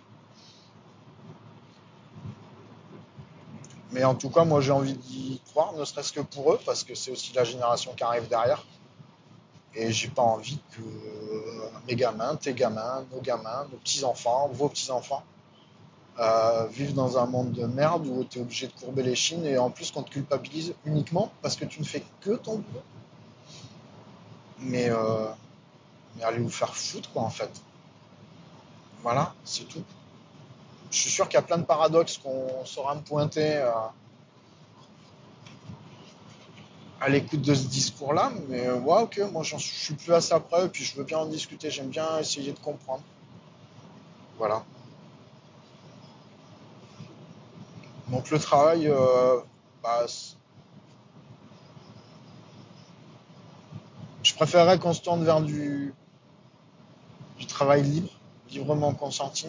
Mais en tout cas, moi, j'ai envie d'y croire, ne serait-ce que pour eux, parce que c'est aussi la génération qui arrive derrière. Et j'ai pas envie que mes gamins, tes gamins, nos gamins, nos petits-enfants, vos petits-enfants, euh, vivent dans un monde de merde où tu es obligé de courber les chines et en plus qu'on te culpabilise uniquement parce que tu ne fais que ton boulot. Mais, euh, mais allez vous faire foutre, quoi, en fait. Voilà, c'est tout. Je suis sûr qu'il y a plein de paradoxes qu'on saura me pointer. Euh, à l'écoute de ce discours-là, mais euh, ouais, ok, moi je suis plus à ça près, et puis je veux bien en discuter, j'aime bien essayer de comprendre. Voilà. Donc le travail, euh, je préférerais qu'on se tourne vers du, du travail libre, librement consenti,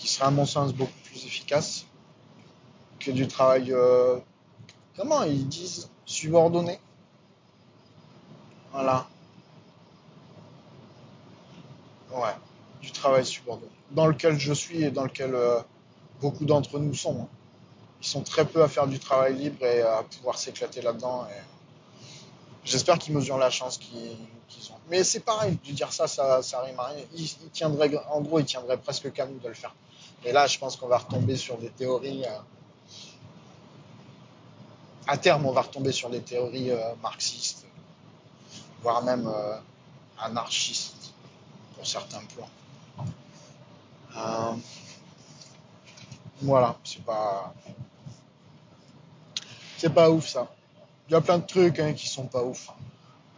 qui serait à mon sens beaucoup plus efficace que du travail, euh, comment ils disent, subordonné. Voilà. Ouais, du travail subordonné. Dans lequel je suis et dans lequel euh, beaucoup d'entre nous sont. Hein. Ils sont très peu à faire du travail libre et à pouvoir s'éclater là-dedans. Et... J'espère qu'ils mesurent la chance qu'ils ont. Mais c'est pareil, de dire ça, ça, ça rime à rien. Ils, tiendraient, en gros, ils tiendraient presque qu'à nous de le faire. Et là, je pense qu'on va retomber sur des théories. Euh, à terme, on va retomber sur des théories euh, marxistes, voire même euh, anarchistes pour certains plans. Euh, voilà, c'est pas. C'est pas ouf ça. Il y a plein de trucs hein, qui sont pas ouf.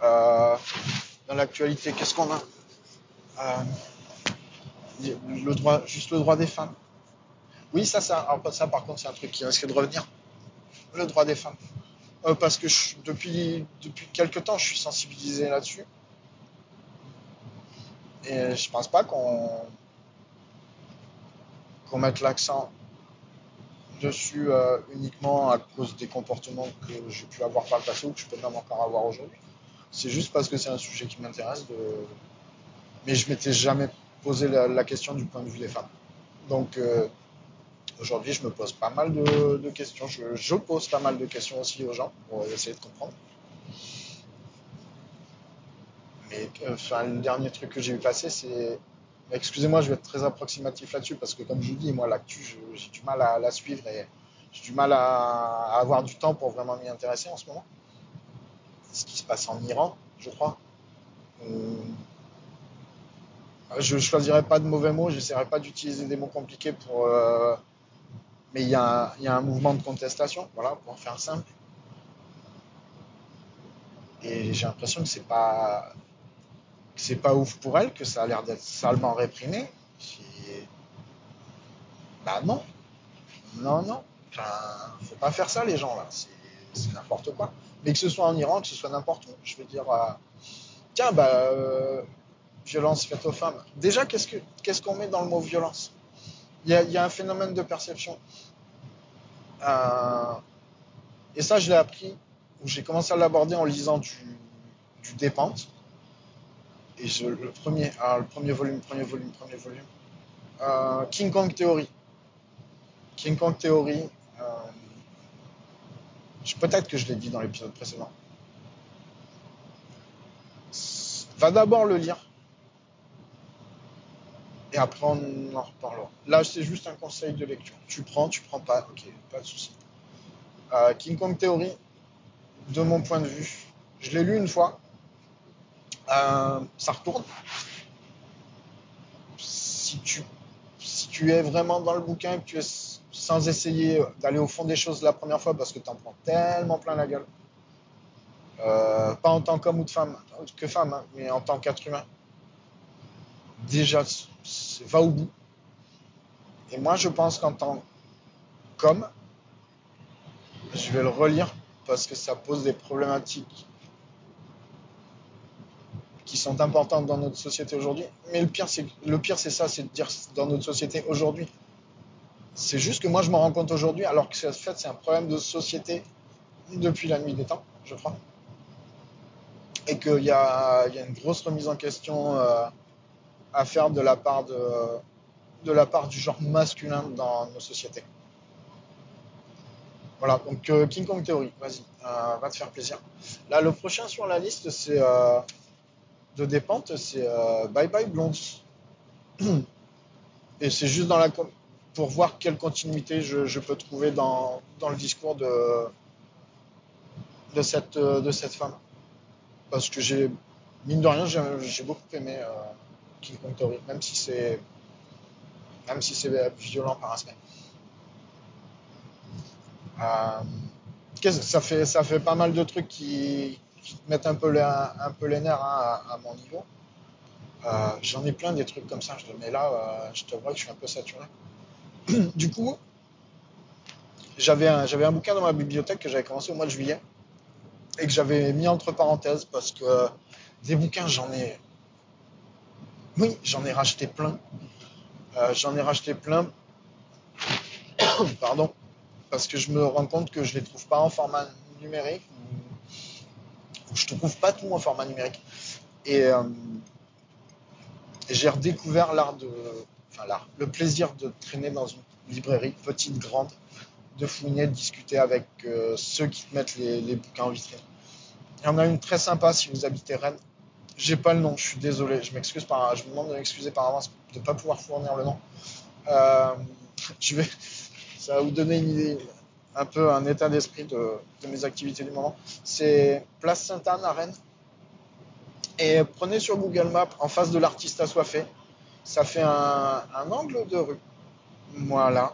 dans l'actualité, qu'est-ce qu'on a? Juste le droit des femmes. Oui, ça, ça, ça par contre, c'est un truc qui risque de revenir le droit des femmes. Euh, parce que depuis, depuis quelques temps, je suis sensibilisé là-dessus. Et je pense pas qu'on mette l'accent dessus euh, uniquement à cause des comportements que j'ai pu avoir par le passé ou que je peux même encore avoir aujourd'hui. C'est juste parce que c'est un sujet qui m'intéresse. Mais je m'étais jamais posé la, question du point de vue des femmes. Donc, euh, Aujourd'hui, je me pose pas mal de, questions. Je, pose pas mal de questions aussi aux gens pour essayer de comprendre. Mais enfin, le dernier truc que j'ai vu passer, c'est. Excusez-moi, je vais être très approximatif là-dessus parce que, comme je vous dis, moi, l'actu, j'ai du mal à la suivre et j'ai du mal à, avoir du temps pour vraiment m'y intéresser en ce moment. Ce qui se passe en Iran, je crois. Euh, je choisirai pas de mauvais mots, j'essaierai pas d'utiliser des mots compliqués pour. Euh, mais il y, a un, mouvement de contestation, voilà, pour faire simple. Et j'ai l'impression que c'est pas c'est pas ouf pour elle, que ça a l'air d'être salement réprimé. Bah non. Non, non. Enfin, faut pas faire ça les gens là. C'est n'importe quoi. Mais que ce soit en Iran, que ce soit n'importe où. Je veux dire, euh, tiens, bah, euh, violence faite aux femmes. Déjà, qu'est-ce qu'on met dans le mot violence? Il y, a, un phénomène de perception. Euh, et ça, je l'ai appris, où j'ai commencé à l'aborder en lisant du, du Dépente. Et je, le, premier, alors le premier volume, premier volume, premier volume. Euh, King Kong Theory. King Kong Theory. Euh, Peut-être que je l'ai dit dans l'épisode précédent. Va d'abord le lire et après on en reparlera. Là, c'est juste un conseil de lecture. Tu prends, tu prends pas, ok, pas de souci. Euh, King Kong Theory, de mon point de vue, je l'ai lu une fois. Euh, ça retourne. Si tu, si tu es vraiment dans le bouquin, que tu es sans essayer d'aller au fond des choses la première fois parce que tu en prends tellement plein la gueule. Euh, pas en tant qu'homme ou de femme, que femme, hein, mais en tant qu'être humain. Déjà, va au bout. Et moi, je pense qu'en tant qu'homme, je vais le relire parce que ça pose des problématiques qui sont importantes dans notre société aujourd'hui. Mais le pire, c'est le pire, c'est ça, c'est de dire dans notre société aujourd'hui. C'est juste que moi, je m'en rends compte aujourd'hui, alors que fait, c'est un problème de société depuis la nuit des temps, je crois. Et qu'il y a, il y a une grosse remise en question euh, à faire de la part de, la part du genre masculin dans nos sociétés. Voilà, donc euh, King Kong Theory, vas-y, euh, va te faire plaisir. Là, le prochain sur la liste, c'est euh, de dépente, c'est euh, Bye Bye Blondie. Et c'est juste pour voir quelle continuité je, peux trouver dans, le discours de, cette, femme. Parce que mine de rien, j'ai beaucoup aimé King Kong même si c'est même si c'est violent par aspect. Euh, ça fait, ça fait pas mal de trucs qui, qui te mettent un peu les, nerfs hein, à, mon niveau. Euh, J'en ai plein des trucs comme ça, mais là, euh, je te vois que je suis un peu saturé. (clears throat) Du coup, j'avais un, bouquin dans ma bibliothèque que j'avais commencé au mois de juillet et que j'avais mis entre parenthèses parce que euh, des bouquins, j'en ai, oui, j'en ai racheté plein. Euh, j'en ai racheté plein, (coughs) pardon, parce que je me rends compte que je les trouve pas en format numérique je trouve pas tout en format numérique. Et, euh, j'ai redécouvert l'art de, enfin l'art, le plaisir de traîner dans une librairie, petite, grande, de fouiner, de discuter avec euh, ceux qui te mettent les, les bouquins en vitrine. Il y en a une très sympa si vous habitez Rennes. J'ai pas le nom, je suis désolé, je m'excuse par, je vous demande de m'excuser par avance de ne pas pouvoir fournir le nom. Euh, (laughs) ça va vous donner une idée, un peu un état d'esprit de, de mes activités du moment. C'est Place Sainte-Anne à Rennes. Et prenez sur Google Maps en face de l'artiste assoiffé. Ça fait un, un angle de rue. Voilà.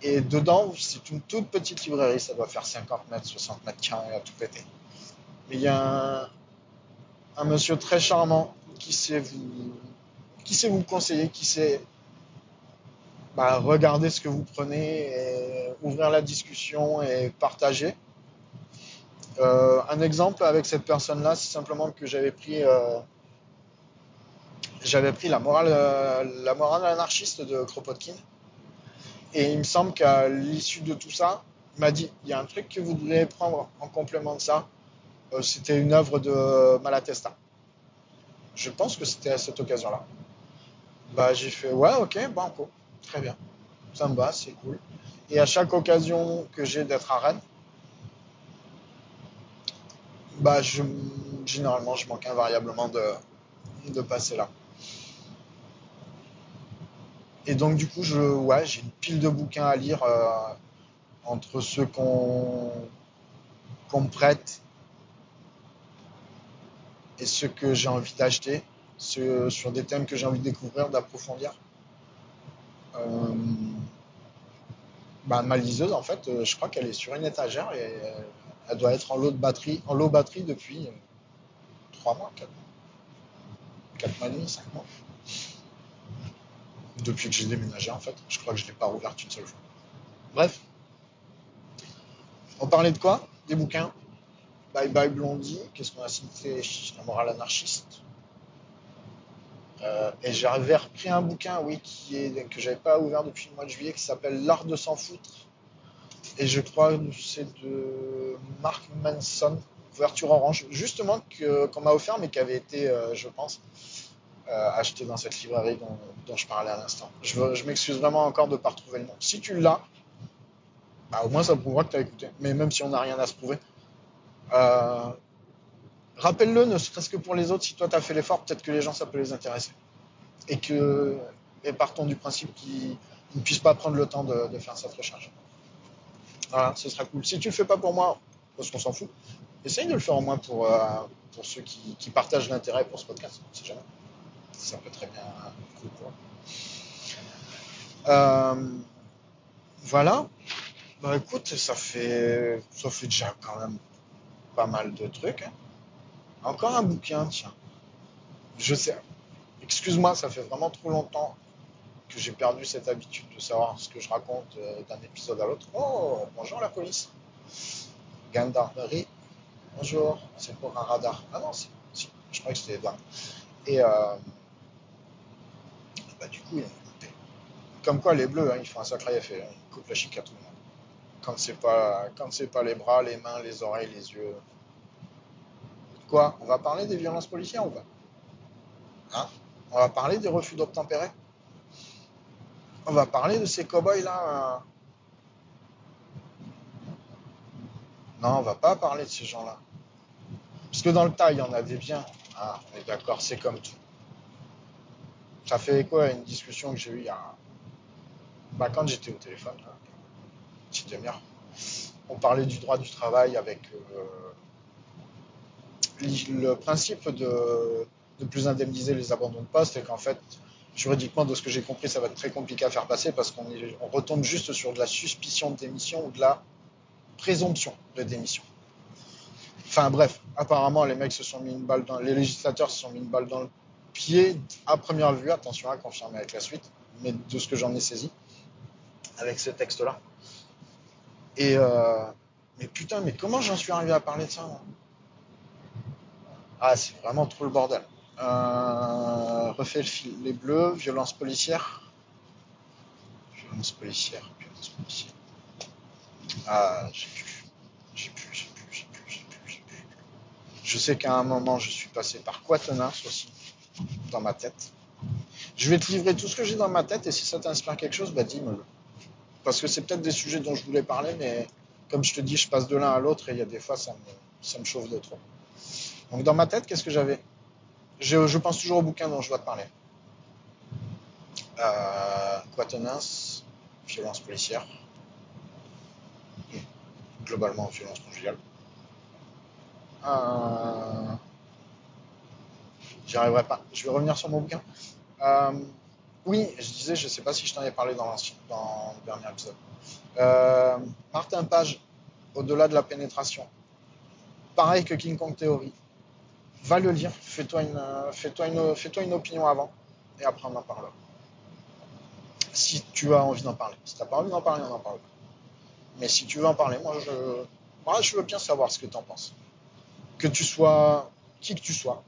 Et dedans, c'est une toute petite librairie. Ça doit faire 50 mètres, 60 mètres carrés à tout péter. Mais il y a un, un monsieur très charmant qui sait vous, qui sait vous conseiller, qui sait bah, regarder ce que vous prenez, et ouvrir la discussion et partager. Euh, un exemple avec cette personne-là, c'est simplement que j'avais pris, euh, pris la morale, euh, la morale anarchiste de Kropotkin. Et il me semble qu'à l'issue de tout ça, il m'a dit il y a un truc que vous devriez prendre en complément de ça. Euh, c'était une œuvre de Malatesta. Je pense que c'était à cette occasion-là. Bah, j'ai fait ouais, ok, banco, très bien. Ça me va, c'est cool. Et à chaque occasion que j'ai d'être à Rennes, bah, généralement, je manque invariablement de, passer là. Et donc, du coup, j'ai une pile de bouquins à lire euh, entre ceux qu'on qu'on prête et ceux que j'ai envie d'acheter, ceux sur des thèmes que j'ai envie de découvrir, d'approfondir. Euh, bah, ma liseuse, en fait, euh, je crois qu'elle est sur une étagère et euh, elle doit être en lot de batterie depuis 3 mois, 4 mois, 4 mois et demi, 5 mois. Depuis que j'ai déménagé, en fait. Je crois que je ne l'ai pas rouverte une seule fois. Bref. On parlait de quoi? Des bouquins? Bye Bye Blondie. Qu'est-ce qu'on a cité La morale anarchiste. Euh, et j'avais repris un bouquin, oui, qui est, que j'avais pas ouvert depuis le mois de juillet, qui s'appelle L'art de s'en foutre. Et je crois que c'est de Mark Manson, couverture orange, justement qu'on m'a offert, mais qui avait été, euh, je pense, euh, acheté dans cette librairie dont, je parlais à l'instant. Je, je m'excuse vraiment encore de ne pas retrouver le nom. Si tu l'as, bah, au moins ça prouvera que tu as écouté. Mais même si on n'a rien à se prouver, euh, rappelle-le, ne serait-ce que pour les autres, si toi tu as fait l'effort, peut-être que les gens ça peut les intéresser. Et que, partons du principe qu'ils ne puissent pas prendre le temps de, de faire cette recherche. Voilà, ce sera cool. Si tu le fais pas pour moi, parce qu'on s'en fout, essaye de le faire au moins pour, euh, ceux qui, partagent l'intérêt pour ce podcast. On sait jamais. Ça peut très bien cool pour eux. Euh, voilà. Bah écoute, ça fait, ça fait déjà quand même pas mal de trucs. hein. Encore un bouquin, tiens. Je sais. Excuse-moi, ça fait vraiment trop longtemps que j'ai perdu cette habitude de savoir ce que je raconte euh, d'un épisode à l'autre. Oh, bonjour la police. Gendarmerie. Bonjour, c'est pour un radar. Ah non, si, je croyais que c'était douanes. Et euh, bah, du coup. Comme quoi, les bleus, hein, ils font un sacré effet. hein. Ils la chic tout le monde. Quand c'est pas, pas les bras, les mains, les oreilles, les yeux. Quoi On va parler des violences policières ou pas? Hein? On va parler des refus d'obtempérer? On va parler de ces cow-boys là euh. Non, on va pas parler de ces gens-là. Parce que dans le tas, il y en a des biens. Ah, on est d'accord, c'est comme tout. Ça fait écho à une discussion que j'ai eue il y a. Bah, quand j'étais au téléphone, là, une On parlait du droit du travail avec euh, le principe de plus indemniser les abandons de poste et qu'en fait, juridiquement, de ce que j'ai compris, ça va être très compliqué à faire passer parce qu'on on retombe juste sur de la suspicion de démission ou de la présomption de démission. Enfin bref, apparemment les mecs se sont mis une balle dans les législateurs se sont mis une balle dans le pied à première vue, attention à confirmer avec la suite, mais de ce que j'en ai saisi avec ce texte-là. Et euh, mais putain, mais comment j'en suis arrivé à parler de ça Ah, c'est vraiment trop le bordel. Euh, les bleus, violence policière. Violence policière, violence policière. Ah, j'ai pu. J'ai pu, j'ai pu, j'ai pu, j'ai pu, j'ai pu. Je sais qu'à un moment, je suis passé par Quatennens aussi, dans ma tête? Je vais te livrer tout ce que j'ai dans ma tête et si ça t'inspire quelque chose, bah dis-moi-le. Parce que c'est peut-être des sujets dont je voulais parler, mais comme je te dis, je passe de l'un à l'autre et il y a des fois, ça me, chauffe de trop. Donc dans ma tête, qu'est-ce que j'avais? Je, pense toujours au bouquin dont je dois te parler. Euh, violence policière. Globalement, violence conjugale. Euh, J'y arriverai pas. Je vais revenir sur mon bouquin. Euh, oui, je disais, je sais pas si je t'en ai parlé dans, dans le dernier épisode. Euh, Martin Page, au-delà de la pénétration. Pareil que King Kong Theory. Va le lire, fais-toi une, euh, fais-toi une, fais-toi une opinion avant, et après on en parlera. Si tu as envie d'en parler. Si t'as pas envie d'en parler, on n'en parle pas. Mais si tu veux en parler, moi je, moi, je veux bien savoir ce que tu en penses. Que tu sois qui que tu sois,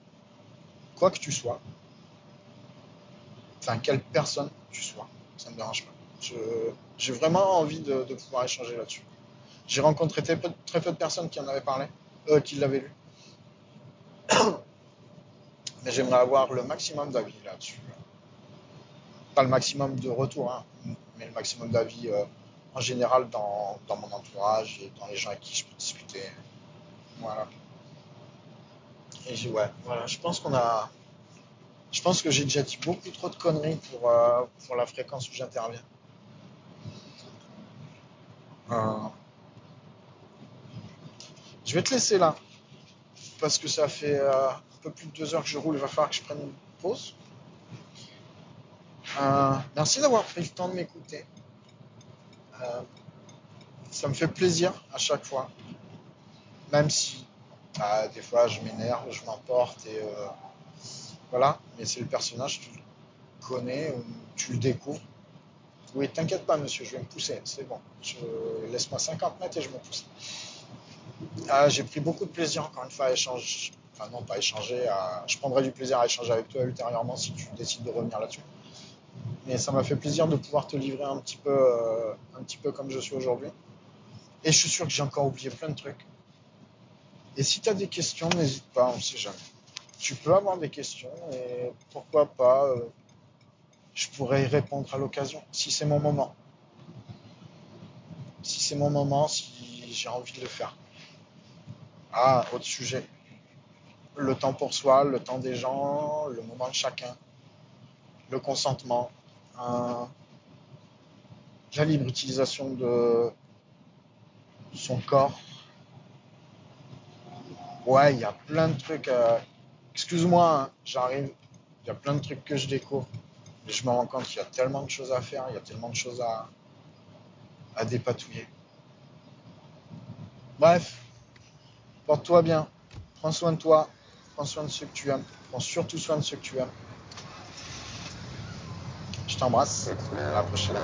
quoi que tu sois, enfin quelle personne tu sois, ça me dérange pas. J'ai vraiment envie de, pouvoir échanger là-dessus. J'ai rencontré très peu, de personnes qui en avaient parlé, euh, qui l'avaient lu. (coughs) Mais j'aimerais avoir le maximum d'avis là-dessus. Pas le maximum de retours, hein, mais le maximum d'avis euh, en général dans, dans mon entourage et dans les gens avec qui je peux discuter. Voilà. Et ouais, voilà, je pense qu'on a. Je pense que j'ai déjà dit beaucoup trop de conneries pour, euh, la fréquence où j'interviens. Euh, je vais te laisser là, parce que ça fait euh, un peu plus de deux heures que je roule, il va falloir que je prenne une pause. Merci d'avoir pris le temps de m'écouter. Ça me fait plaisir à chaque fois, même si ah, des fois je m'énerve, je m'emporte et voilà. Mais c'est le personnage, tu le connais ou tu le découvres. Oui, t'inquiète pas, monsieur, je vais me pousser, c'est bon. Je... Laisse-moi 50 mètres et je me pousse. Ah, j'ai pris beaucoup de plaisir encore une fois à échanger. Enfin, non, pas échanger. Je prendrai du plaisir à échanger avec toi ultérieurement si tu décides de revenir là-dessus. Mais ça m'a fait plaisir de pouvoir te livrer un petit peu, euh, un petit peu comme je suis aujourd'hui. Et je suis sûr que j'ai encore oublié plein de trucs. Et si tu as des questions, n'hésite pas, on ne sait jamais. Tu peux avoir des questions et pourquoi pas, euh, je pourrais y répondre à l'occasion, si c'est mon moment. Si c'est mon moment, si j'ai envie de le faire. Ah, autre sujet. Le temps pour soi, le temps des gens, le moment de chacun, le consentement, la libre utilisation de son corps. Ouais, il y a plein de trucs. euh, Excuse-moi, j'arrive. Il y a plein de trucs que je découvre. Mais je me rends compte qu'il y a tellement de choses à faire, il y a tellement de choses à, à dépatouiller. Bref, porte-toi bien. Prends soin de toi. Prends soin de ceux que tu aimes. Prends surtout soin de ceux que tu aimes. Je t'embrasse. À la prochaine.